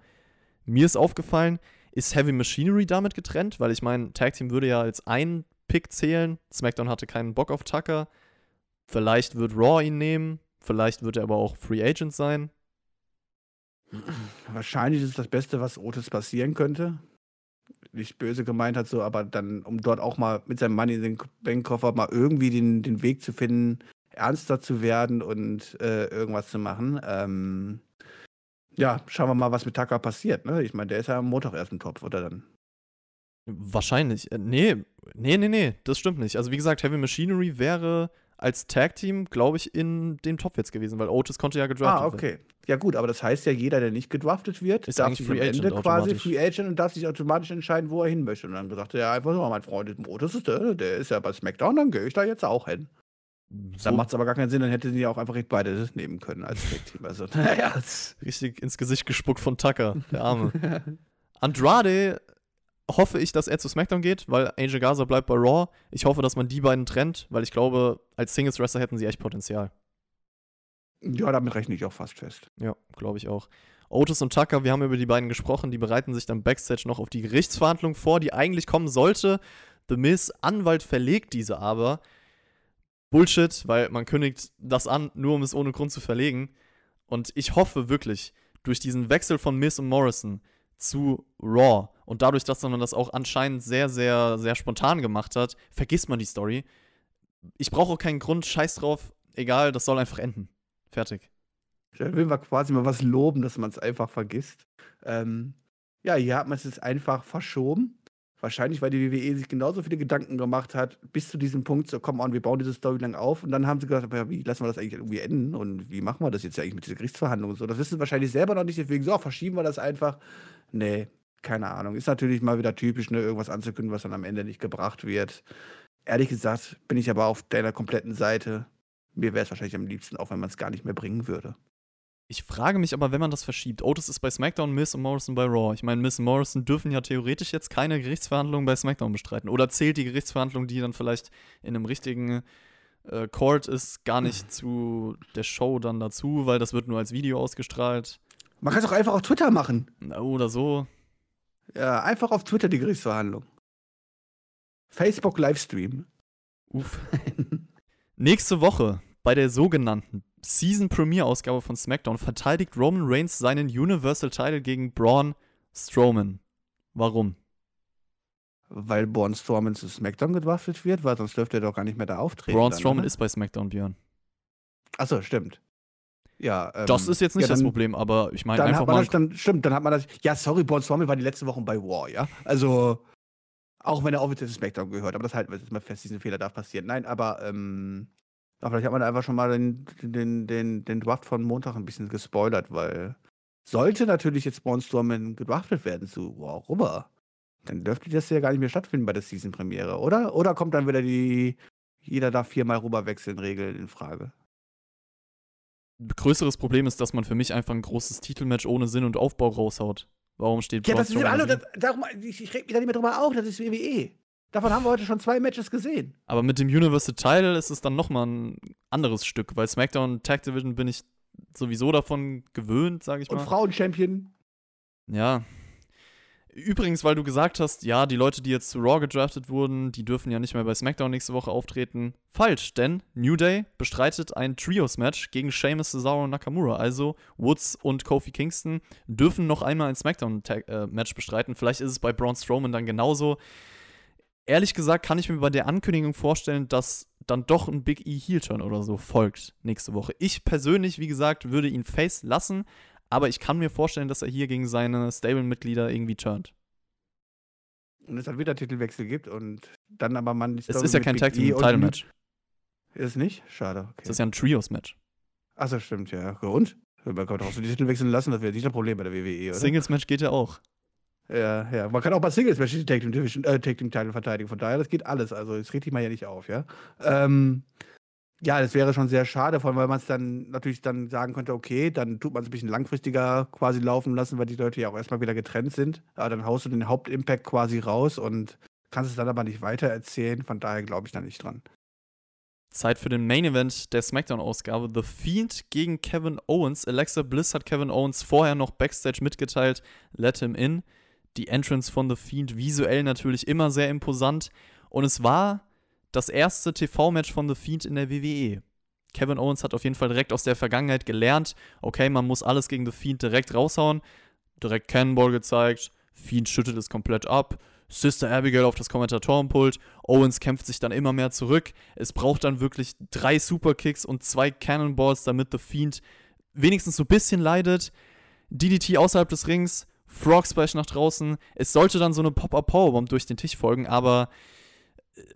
Mir ist aufgefallen, ist Heavy Machinery damit getrennt, weil ich meine, Tag Team würde ja als ein Pick zählen. SmackDown hatte keinen Bock auf Tucker. Vielleicht wird Raw ihn nehmen, vielleicht wird er aber auch Free Agent sein. Wahrscheinlich ist das Beste, was Otis passieren könnte. Nicht böse gemeint hat, so, aber dann, um dort auch mal mit seinem Money in den Bankkoffer mal irgendwie den, den Weg zu finden, ernster zu werden und äh, irgendwas zu machen. Ähm, ja, schauen wir mal, was mit Tucker passiert. Ne? Ich meine, der ist ja am Montag erst im Topf, oder dann? Wahrscheinlich. Äh, nee, nee, nee, nee, das stimmt nicht. Also wie gesagt, Heavy Machinery wäre als Tag Team, glaube ich, in dem Top jetzt gewesen, weil Otis konnte ja gedraftet Ah, werden. okay. Ja, gut, aber das heißt ja, jeder, der nicht gedraftet wird, Ist darf eigentlich Free am Agent Ende quasi. Free Agent und darf sich automatisch entscheiden, wo er hin möchte. Und dann sagte er einfach so, mein Freund Otis ist der, der ist ja bei SmackDown, dann gehe ich da jetzt auch hin. So Dann macht es aber gar keinen Sinn, dann hätten sie ja auch einfach beide nehmen können als Tag-Team. Also, (laughs) naja, richtig ins Gesicht gespuckt von Tucker, der Arme. Andrade hoffe ich, dass er zu SmackDown geht, weil Angel Gaza bleibt bei Raw. Ich hoffe, dass man die beiden trennt, weil ich glaube, als Singles Wrestler hätten sie echt Potenzial. ja, damit rechne ich auch fast fest. Ja, glaube ich auch. Otis und Tucker, wir haben über die beiden gesprochen, die bereiten sich dann backstage noch auf die Gerichtsverhandlung vor, die eigentlich kommen sollte. The Miz Anwalt verlegt diese aber. Bullshit, weil man kündigt das an, nur um es ohne Grund zu verlegen. Und ich hoffe wirklich, durch diesen Wechsel von Miz und Morrison, zu Raw. Und dadurch, dass man das auch anscheinend sehr, sehr, sehr spontan gemacht hat, vergisst man die Story. Ich brauche auch keinen Grund, scheiß drauf, egal, das soll einfach enden. Fertig. Da will man quasi mal was loben, dass man es einfach vergisst. Ähm, ja, hier hat man es jetzt einfach verschoben. Wahrscheinlich, weil die WWE sich genauso viele Gedanken gemacht hat, bis zu diesem Punkt, so komm on, wir bauen diese Story lang auf. Und dann haben sie gesagt, wie lassen wir das eigentlich irgendwie enden? Und wie machen wir das jetzt eigentlich mit dieser Gerichtsverhandlung und so? Das wissen sie wahrscheinlich selber noch nicht, deswegen so, verschieben wir das einfach. Nee, keine Ahnung. Ist natürlich mal wieder typisch, ne, irgendwas anzukündigen, was dann am Ende nicht gebracht wird. Ehrlich gesagt bin ich aber auf deiner kompletten Seite. Mir wäre es wahrscheinlich am liebsten, auch wenn man es gar nicht mehr bringen würde. Ich frage mich aber, wenn man das verschiebt. Otis ist bei SmackDown, Miss und Morrison bei Raw. Ich meine, Miss und Morrison dürfen ja theoretisch jetzt keine Gerichtsverhandlungen bei SmackDown bestreiten. Oder zählt die Gerichtsverhandlung, die dann vielleicht in einem richtigen äh, Court ist, gar nicht (laughs) zu der Show dann dazu, weil das wird nur als Video ausgestrahlt. Man kann es auch einfach auf Twitter machen. Oder so. Ja, einfach auf Twitter die Gerichtsverhandlung. Facebook Livestream. Uff. (laughs) Nächste Woche bei der sogenannten Season Premiere Ausgabe von SmackDown verteidigt Roman Reigns seinen Universal Title gegen Braun Strowman. Warum? Weil Braun Strowman zu SmackDown gewaffelt wird, weil sonst dürfte er doch gar nicht mehr da auftreten. Braun dann, Strowman oder? ist bei SmackDown, Björn. Achso, stimmt. Ja, ähm, Das ist jetzt nicht ja, das dann- Problem, aber ich meine einfach mal. das, dann, stimmt, dann hat man das. Ja, sorry, Braun Strowman war die letzte Woche bei War, ja? Also, auch wenn er offiziell zu SmackDown gehört, aber das halten wir jetzt mal fest, diesen Fehler darf passieren. Nein, aber, ähm, aber vielleicht hat man einfach schon mal den, den, den, den Draft von Montag ein bisschen gespoilert, weil sollte natürlich jetzt Braun Strowman gedraftet werden zu War rüber, dann dürfte das ja gar nicht mehr stattfinden bei der Season-Premiere, oder? Oder kommt dann wieder die jeder darf viermal rüber wechseln, Regel in Frage? größeres Problem ist, dass man für mich einfach ein großes Titelmatch ohne Sinn und Aufbau raushaut. Warum steht Ja, das ist da das, darum, ich, ich reg mich da nicht mehr drüber auf, das ist WWE. Davon haben wir heute schon zwei Matches gesehen. Aber mit dem Universal Title ist es dann nochmal ein anderes Stück, weil SmackDown Tag Division bin ich sowieso davon gewöhnt, sage ich Und mal. Frauen-Champion. Ja. Übrigens, weil du gesagt hast, ja, die Leute, die jetzt zu Raw gedraftet wurden, die dürfen ja nicht mehr bei SmackDown nächste Woche auftreten. Falsch, denn New Day bestreitet ein Trios-Match gegen Sheamus, Cesaro und Nakamura. Also Woods und Kofi Kingston dürfen noch einmal ein SmackDown-Match bestreiten. Vielleicht ist es bei Braun Strowman dann genauso. Ehrlich gesagt kann ich mir bei der Ankündigung vorstellen, dass dann doch ein Big E Heel-Turn oder so folgt nächste Woche. Ich persönlich, wie gesagt, würde ihn Face lassen, aber ich kann mir vorstellen, dass er hier gegen seine Stable-Mitglieder irgendwie turnt. Und es dann wieder Titelwechsel gibt und dann aber man. Es ist ja kein Big Tag E Team und Title Match. Ist es nicht? Schade. Okay. Es ist ja ein Trios-Match. Achso, stimmt, ja. Und? Man kann doch auch so die Titel wechseln lassen, das wäre nicht das Problem bei der WWE, oder? Singles-Match geht ja auch. Ja, ja. Man kann auch bei Singles Match die Tag Team Division, äh, verteidigen. Von daher, das geht alles. Also, jetzt regt ich mal ja nicht auf, ja. Ähm, ja, das wäre schon sehr schade, vor allem, weil man es dann natürlich dann sagen könnte, okay, dann tut man es ein bisschen langfristiger quasi laufen lassen, weil die Leute ja auch erstmal wieder getrennt sind. Aber dann haust du den Hauptimpact quasi raus und kannst es dann aber nicht weiter erzählen. Von daher glaube ich da nicht dran. Zeit für den Main Event der SmackDown-Ausgabe. The Fiend gegen Kevin Owens. Alexa Bliss hat Kevin Owens vorher noch Backstage mitgeteilt. Let him in. Die Entrance von The Fiend visuell natürlich immer sehr imposant. Und es war das erste TV-Match von The Fiend in der WWE. Kevin Owens hat auf jeden Fall direkt aus der Vergangenheit gelernt, okay, man muss alles gegen The Fiend direkt raushauen. Direkt Cannonball gezeigt. Fiend schüttet es komplett ab. Sister Abigail auf das Kommentatorenpult. Owens kämpft sich dann immer mehr zurück. Es braucht dann wirklich drei Superkicks und zwei Cannonballs, damit The Fiend wenigstens so ein bisschen leidet. DDT außerhalb des Rings, Frog Splash nach draußen. Es sollte dann so eine Pop-Up Powerbomb durch den Tisch folgen, aber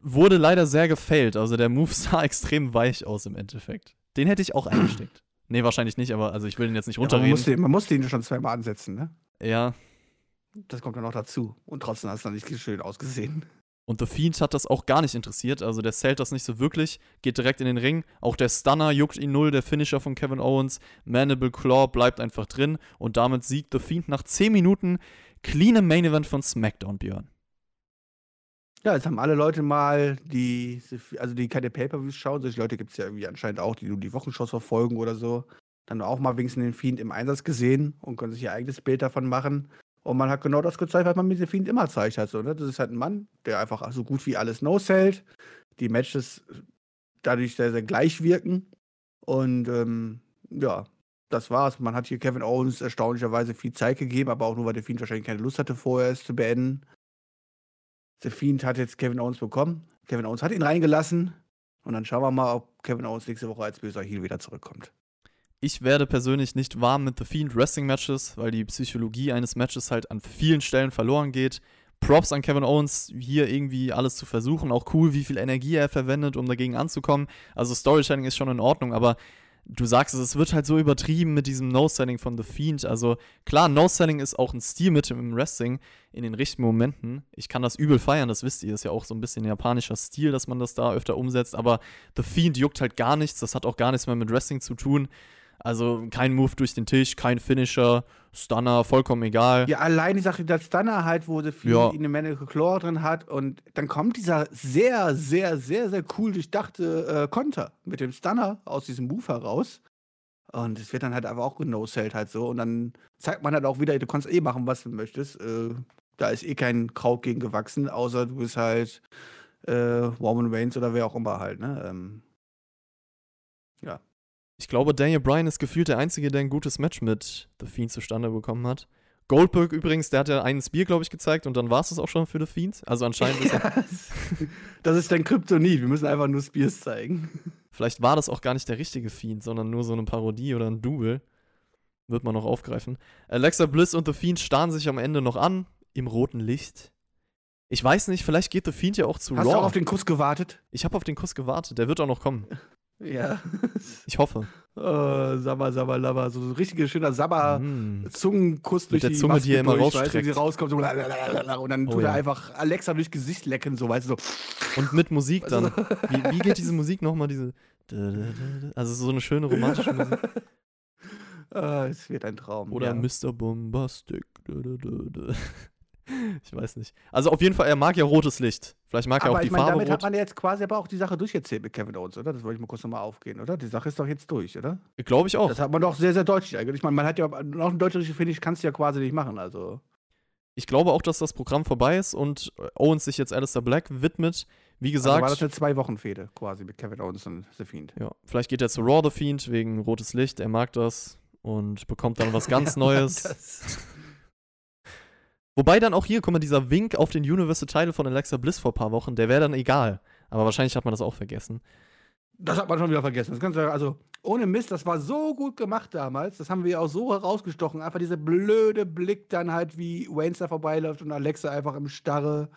wurde leider sehr gefailt. Also der Move (laughs) sah extrem weich aus im Endeffekt. Den hätte ich auch eingesteckt. Nee, wahrscheinlich nicht, aber also ich will den jetzt nicht Ja, man, runterreden. musste, man musste ihn schon zweimal ansetzen, ne? Ja, Das kommt dann noch dazu. Und trotzdem hat es dann nicht schön ausgesehen. Und The Fiend hat das auch gar nicht interessiert. Also der zählt das nicht so wirklich. Geht direkt in den Ring. Auch der Stunner juckt ihn null. Der Finisher von Kevin Owens. Mandible Claw bleibt einfach drin. Und damit siegt The Fiend nach 10 Minuten. Clean Main Event von SmackDown, Björn. Ja, jetzt haben alle Leute mal, die, also die keine Pay-Per-Views schauen, solche Leute gibt es ja irgendwie anscheinend auch, die nur die Wochenshows verfolgen oder so, dann auch mal wenigstens den Fiend im Einsatz gesehen und können sich ihr eigenes Bild davon machen. Und man hat genau das gezeigt, was man mit dem Fiend immer zeigt hat. Ne? Das ist halt ein Mann, der einfach so gut wie alles no-sellt. Die Matches dadurch sehr, sehr gleich wirken. Und ähm, ja, Das war's. Man hat hier Kevin Owens erstaunlicherweise viel Zeit gegeben, aber auch nur, weil der Fiend wahrscheinlich keine Lust hatte, vorher es zu beenden. Der Fiend hat jetzt Kevin Owens bekommen. Kevin Owens hat ihn reingelassen. Und dann schauen wir mal, ob Kevin Owens nächste Woche als böser Heel wieder zurückkommt. Ich werde persönlich nicht warm mit The Fiend Wrestling Matches, weil die Psychologie eines Matches halt an vielen Stellen verloren geht. Props an Kevin Owens, hier irgendwie alles zu versuchen. Auch cool, wie viel Energie er verwendet, um dagegen anzukommen. Also Storytelling ist schon in Ordnung, aber du sagst es, es wird halt so übertrieben mit diesem No-Selling von The Fiend. Also klar, No-Selling ist auch ein Stilmittel im Wrestling in den richtigen Momenten. Ich kann das übel feiern, das wisst ihr. Das ist ja auch so ein bisschen japanischer Stil, dass man das da öfter umsetzt. Aber The Fiend juckt halt gar nichts. Das hat auch gar nichts mehr mit Wrestling zu tun. Also kein Move durch den Tisch, kein Finisher, Stunner, vollkommen egal. Ja, allein die Sache, der Stunner halt, wo The Fiend Ja. in eine Maniacal Claw drin hat und dann kommt dieser sehr, sehr, sehr, sehr cool durchdachte äh, Konter mit dem Stunner aus diesem Move heraus. Und es wird dann halt einfach auch genosselt halt so. Und dann zeigt man halt auch wieder, du kannst eh machen, was du möchtest. Äh, da ist eh kein Kraut gegen gewachsen, außer du bist halt äh, Roman Reigns oder wer auch immer halt, ne? Ähm, ja. Ich glaube, Daniel Bryan ist gefühlt der Einzige, der ein gutes Match mit The Fiend zustande bekommen hat. Goldberg übrigens, der hat ja einen Spear, glaube ich, gezeigt und dann war es das auch schon für The Fiend. Also anscheinend ist er, (laughs) das ist dein Kryptonit. Wir müssen einfach nur Spears zeigen. (laughs) vielleicht war das auch gar nicht der richtige Fiend, sondern nur so eine Parodie oder ein Double. Wird man noch aufgreifen. Alexa Bliss und The Fiend starren sich am Ende noch an, im roten Licht. Ich weiß nicht, vielleicht geht The Fiend ja auch zu Hast du auch Raw. auf den Kuss gewartet? ich habe auf den Kuss gewartet, der wird auch noch kommen. (laughs) Ja. Ich hoffe. äh, (laughs) Sabba, Sabba, Labba. So ein richtiger schöner Sabba. Mm. Zungenkuss durch der die Zunge, Maske die er immer durch, weißt rauskommt so lalalala, und dann Oh tut ja. er einfach Alexa durchs Gesicht lecken, so weißt du so. Und mit Musik dann. (laughs) Wie, wie geht diese Musik nochmal? Diese. (laughs) Also so eine schöne romantische Musik. Ah, es wird ein Traum. Oder ja. Mr. Bombastic. Ich weiß nicht. Also auf jeden Fall, er mag ja rotes Licht. Vielleicht mag er auch Aber die ich meine, Farbe damit hat rot. man jetzt quasi aber auch die Sache durcherzählt mit Kevin Owens, oder? Das wollte ich mal kurz nochmal aufgehen, oder? Die Sache ist doch jetzt durch, oder? Glaube ich auch. Das hat man doch sehr, sehr deutlich eigentlich. Ich meine, man hat ja noch ein deutsches Finish, kannst du ja quasi nicht machen, also. Ich glaube auch, dass das Programm vorbei ist und Owens sich jetzt Alistair Black widmet. Wie Also war gesagt, das eine Zwei-Wochen-Fehde quasi mit Kevin Owens und The Fiend. ja, vielleicht geht er zu Raw the Fiend wegen rotes Licht. Er mag das und bekommt dann was (laughs) ganz Neues. Wobei dann auch hier, guck mal, dieser Wink auf den Universal Title von Alexa Bliss vor ein paar Wochen, der wäre dann egal. Aber wahrscheinlich hat man das auch vergessen. Das hat man schon wieder vergessen. Das du, also, ohne Mist, das war so gut gemacht damals. Das haben wir auch so herausgestochen. Einfach dieser blöde Blick dann halt, wie Wayne da vorbeiläuft und Alexa einfach im Starre,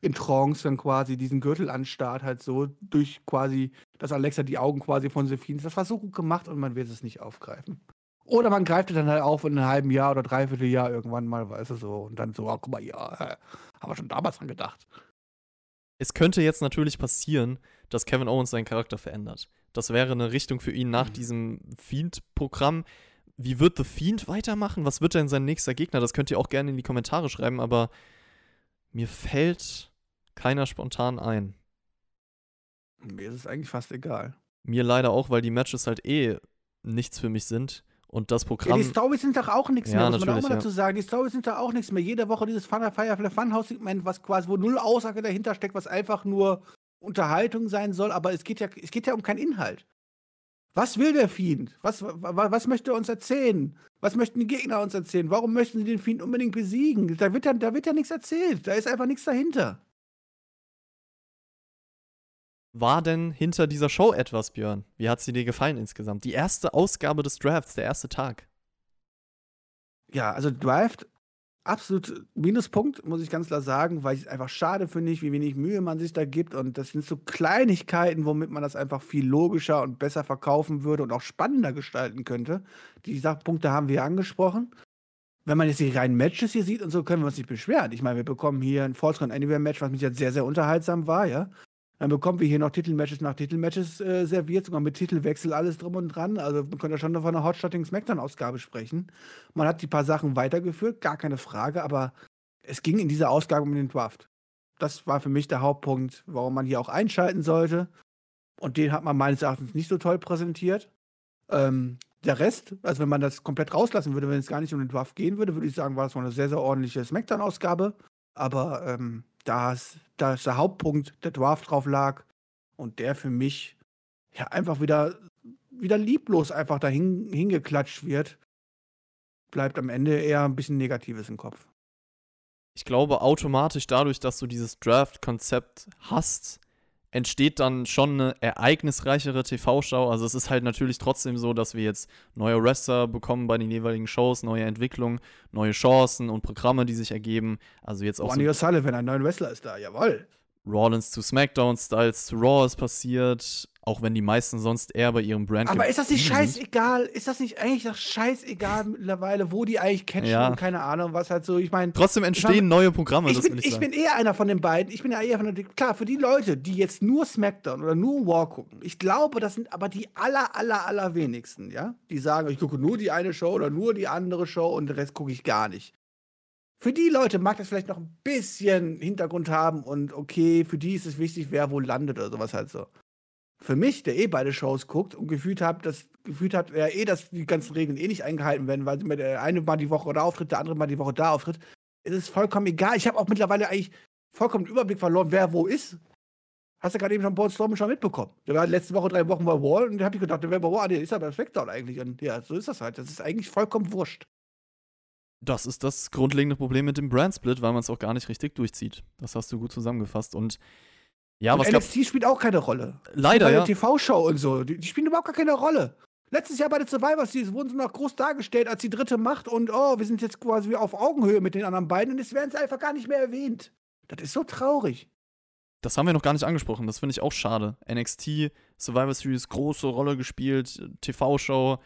in Trance dann quasi diesen Gürtel anstarrt, halt so durch quasi, dass Alexa die Augen quasi von Sophie. Das war so gut gemacht und man wird es nicht aufgreifen. Oder man greift es dann halt auf in einem halben Jahr oder dreiviertel Jahr irgendwann mal, weißt du so. Und dann so, oh, guck mal, ja, haben wir schon damals dran gedacht. Es könnte jetzt natürlich passieren, dass Kevin Owens seinen Charakter verändert. Das wäre eine Richtung für ihn nach Mhm. diesem Fiend-Programm. Wie wird The Fiend weitermachen? Was wird denn sein nächster Gegner? Das könnt ihr auch gerne in die Kommentare schreiben, aber mir fällt keiner spontan ein. Mir ist es eigentlich fast egal. Mir leider auch, weil die Matches halt eh nichts für mich sind. Und das Ja, Programm. die Storys sind doch auch nichts Ja, mehr, muss man auch mal ja. dazu sagen. Die Storys sind doch auch nichts mehr. Jede Woche dieses Fun Firefly Funhouse-Segment, was quasi, wo null Aussage dahinter steckt, was einfach nur Unterhaltung sein soll, aber es geht ja, es geht ja um keinen Inhalt. Was will der Fiend? Was, wa- wa- was möchte er uns erzählen? Was möchten die Gegner uns erzählen? Warum möchten sie den Fiend unbedingt besiegen? Da wird ja, da wird ja nichts erzählt. Da ist einfach nichts dahinter. War denn hinter dieser Show etwas, Björn? Wie hat sie dir gefallen insgesamt? Die erste Ausgabe des Drafts, der erste Tag. Ja, also Draft, absolut Minuspunkt, muss ich ganz klar sagen, weil ich es einfach schade finde, wie wenig Mühe man sich da gibt. Und das sind so Kleinigkeiten, womit man das einfach viel logischer und besser verkaufen würde und auch spannender gestalten könnte. Die Punkte haben wir angesprochen. Wenn man jetzt die reinen Matches hier sieht und so, können wir uns nicht beschweren. Ich meine, wir bekommen hier ein Count Anywhere Match, was mich jetzt sehr, sehr unterhaltsam war, ja. Dann bekommen wir hier noch Titelmatches nach Titelmatches äh, serviert, sogar mit Titelwechsel, alles drum und dran. Also man könnte schon von einer Hotshotting Smackdown-Ausgabe sprechen. Man hat die paar Sachen weitergeführt, gar keine Frage, aber es ging in dieser Ausgabe um den Draft. Das war für mich der Hauptpunkt, warum man hier auch einschalten sollte. Und den hat man meines Erachtens nicht so toll präsentiert. Ähm, der Rest, also wenn man das komplett rauslassen würde, wenn es gar nicht um den Draft gehen würde, würde ich sagen, war es mal eine sehr, sehr ordentliche Smackdown-Ausgabe. Aber ähm, da ist, da ist der Hauptpunkt, der Draft drauf lag und der für mich ja einfach wieder wieder lieblos einfach dahin hingeklatscht wird, bleibt am Ende eher ein bisschen Negatives im Kopf. Ich glaube, automatisch dadurch, dass du dieses Draft-Konzept hast, entsteht dann schon eine ereignisreichere TV-Show. Also es ist halt natürlich trotzdem so, dass wir jetzt neue Wrestler bekommen bei den jeweiligen Shows, neue Entwicklungen, neue Chancen und Programme, die sich ergeben. Also jetzt auch Ronnie so O'Sullivan, ein neuer Wrestler ist da, jawoll. Rollins zu SmackDown, Styles zu Raw ist passiert, auch wenn die meisten sonst eher bei ihrem Brand Aber ist das nicht scheißegal? Ist das nicht eigentlich doch scheißegal mittlerweile, wo die eigentlich catchen Ja. und keine Ahnung, was halt so, ich meine. Trotzdem entstehen neue Programme, Ich das bin, ich ich bin eher einer von den beiden. Ich bin ja eher von den. Klar, für die Leute, die jetzt nur SmackDown oder nur War gucken, ich glaube, das sind aber die aller, aller, aller wenigsten, ja? Die sagen, ich gucke nur die eine Show oder nur die andere Show und den Rest gucke ich gar nicht. Für die Leute mag das vielleicht noch ein bisschen Hintergrund haben und okay, für die ist es wichtig, wer wo landet oder sowas halt so. Für mich, der eh beide Shows guckt und gefühlt hat, dass gefühlt hat, ja eh, dass die ganzen Regeln eh nicht eingehalten werden, weil der eine mal die Woche da auftritt, der andere mal die Woche da auftritt, ist es vollkommen egal. Ich habe auch mittlerweile eigentlich vollkommen den Überblick verloren, wer wo ist. Hast du gerade eben schon Paul Strowman schon mitbekommen? Der war letzte Woche drei Wochen bei Wall und da habe ich gedacht, der wäre bei Wall, ah, der ist aber Smackdown eigentlich. Und ja, so ist das halt. Das ist eigentlich vollkommen wurscht. Das ist das grundlegende Problem mit dem Brandsplit, weil man es auch gar nicht richtig durchzieht. Das hast du gut zusammengefasst. Und ja, und was gab NXT spielt auch keine Rolle. Leider, Bei der ja. TV-Show und so. Die, die spielen überhaupt gar keine Rolle. Letztes Jahr bei der Survivor Series wurden sie noch groß dargestellt als die dritte Macht und oh, wir sind jetzt quasi auf Augenhöhe mit den anderen beiden und jetzt werden sie einfach gar nicht mehr erwähnt. Das ist so traurig. Das haben wir noch gar nicht angesprochen. Das finde ich auch schade. NXT, Survivor Series, große Rolle gespielt, TV-Show,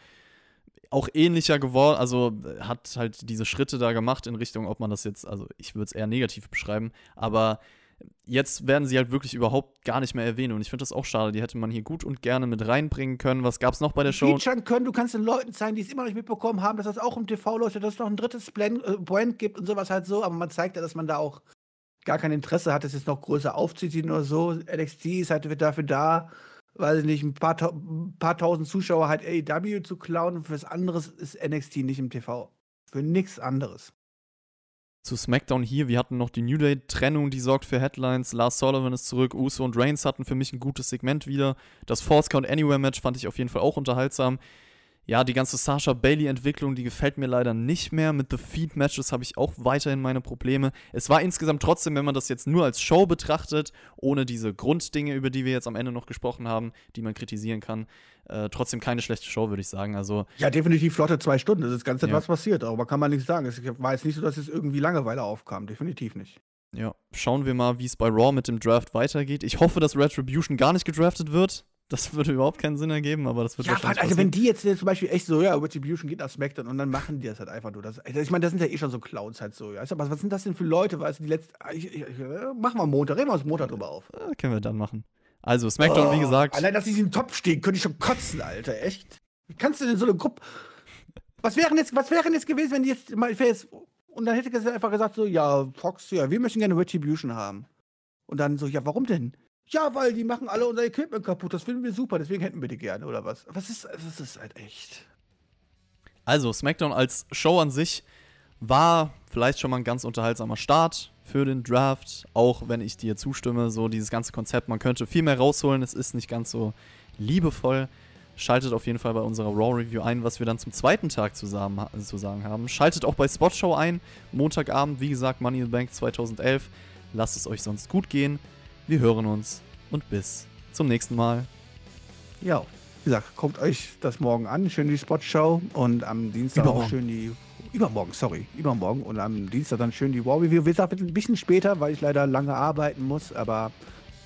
auch ähnlicher geworden. Also äh, hat halt diese Schritte da gemacht in Richtung, ob man das jetzt, also ich würde es eher negativ beschreiben, aber jetzt werden sie halt wirklich überhaupt gar nicht mehr erwähnt und ich finde das auch schade. Die hätte man hier gut und gerne mit reinbringen können. Was gab es noch bei der Show? Featuren können, du kannst den Leuten zeigen, die es immer noch nicht mitbekommen haben, dass das auch im TV läuft, dass es noch ein drittes Blend, äh, Brand gibt und sowas halt so, aber man zeigt ja, dass man da auch gar kein Interesse hat, das jetzt noch größer aufzuziehen oder so. NXT ist halt wird dafür da, weiß ich nicht, ein paar, ein paar tausend Zuschauer halt AEW zu klauen fürs anderes ist NXT nicht im TV. Für nichts anderes. zu SmackDown hier. Wir hatten noch die New Day-Trennung, die sorgt für Headlines. Lars Sullivan ist zurück. Uso und Reigns hatten für mich ein gutes Segment wieder. Das Force Count Anywhere Match fand ich auf jeden Fall auch unterhaltsam. Ja, die ganze Sasha Bailey-Entwicklung, die gefällt mir leider nicht mehr. Mit The Feed Matches habe ich auch weiterhin meine Probleme. Es war insgesamt trotzdem, wenn man das jetzt nur als Show betrachtet, ohne diese Grunddinge, über die wir jetzt am Ende noch gesprochen haben, die man kritisieren kann, äh, trotzdem keine schlechte Show, würde ich sagen. Also, Ja, definitiv flotte zwei Stunden. Das ist ganz Ja. etwas passiert, darüber kann man nichts sagen. Es war jetzt nicht so, dass es irgendwie Langeweile aufkam. Definitiv nicht. Ja, schauen wir mal, wie es bei Raw mit dem Draft weitergeht. Ich hoffe, dass Retribution gar nicht gedraftet wird. Das würde überhaupt keinen Sinn ergeben, aber das wird Ja, wahrscheinlich also wenn die jetzt äh, zum Beispiel echt so, ja, Retribution geht nach SmackDown und dann machen die das halt einfach nur. Das, also ich meine, das sind ja eh schon so Clowns halt so. Ja. Aber was sind das denn für Leute? Weißt du, die letzten. Ich, äh, machen wir Montag, reden wir uns Montag drüber auf. Äh, können wir dann machen. Also, SmackDown, wie gesagt, Allein, dass sie im Topf stehen, könnte ich schon kotzen, Alter, echt. Wie kannst du denn so eine Gruppe. Was wäre jetzt, was jetzt gewesen, wenn die jetzt mal. Jetzt, und dann hätte ich einfach gesagt, so, ja, Fox, ja, wir möchten gerne Retribution haben. Und dann so, ja, warum denn? Ja, weil die machen alle unser Equipment kaputt. Das finden wir super, deswegen hätten wir die gerne, oder was? Was ist. Das ist halt echt. also SmackDown als Show an sich war vielleicht schon mal ein ganz unterhaltsamer Start für den Draft, auch wenn ich dir zustimme, so dieses ganze Konzept, man könnte viel mehr rausholen, es ist nicht ganz so liebevoll. Schaltet auf jeden Fall bei unserer Raw Review ein, was wir dann zum zweiten Tag zusammen zu sagen haben. Schaltet auch bei Spot Show ein, Montagabend, wie gesagt, Money in the Bank 2011. Lasst es euch sonst gut gehen. Wir hören uns und bis zum nächsten Mal. Ja, wie gesagt, guckt euch das morgen an, schön die Spot-Show und am Dienstag Übermorgen. auch schön die. Übermorgen, sorry, übermorgen und am Dienstag dann schön die War Review. Wie gesagt, ein bisschen später, weil ich leider lange arbeiten muss, aber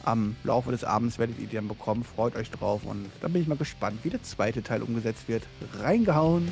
am Laufe des Abends werdet ihr die dann bekommen. Freut euch drauf und dann bin ich mal gespannt, wie der zweite Teil umgesetzt wird. Reingehauen!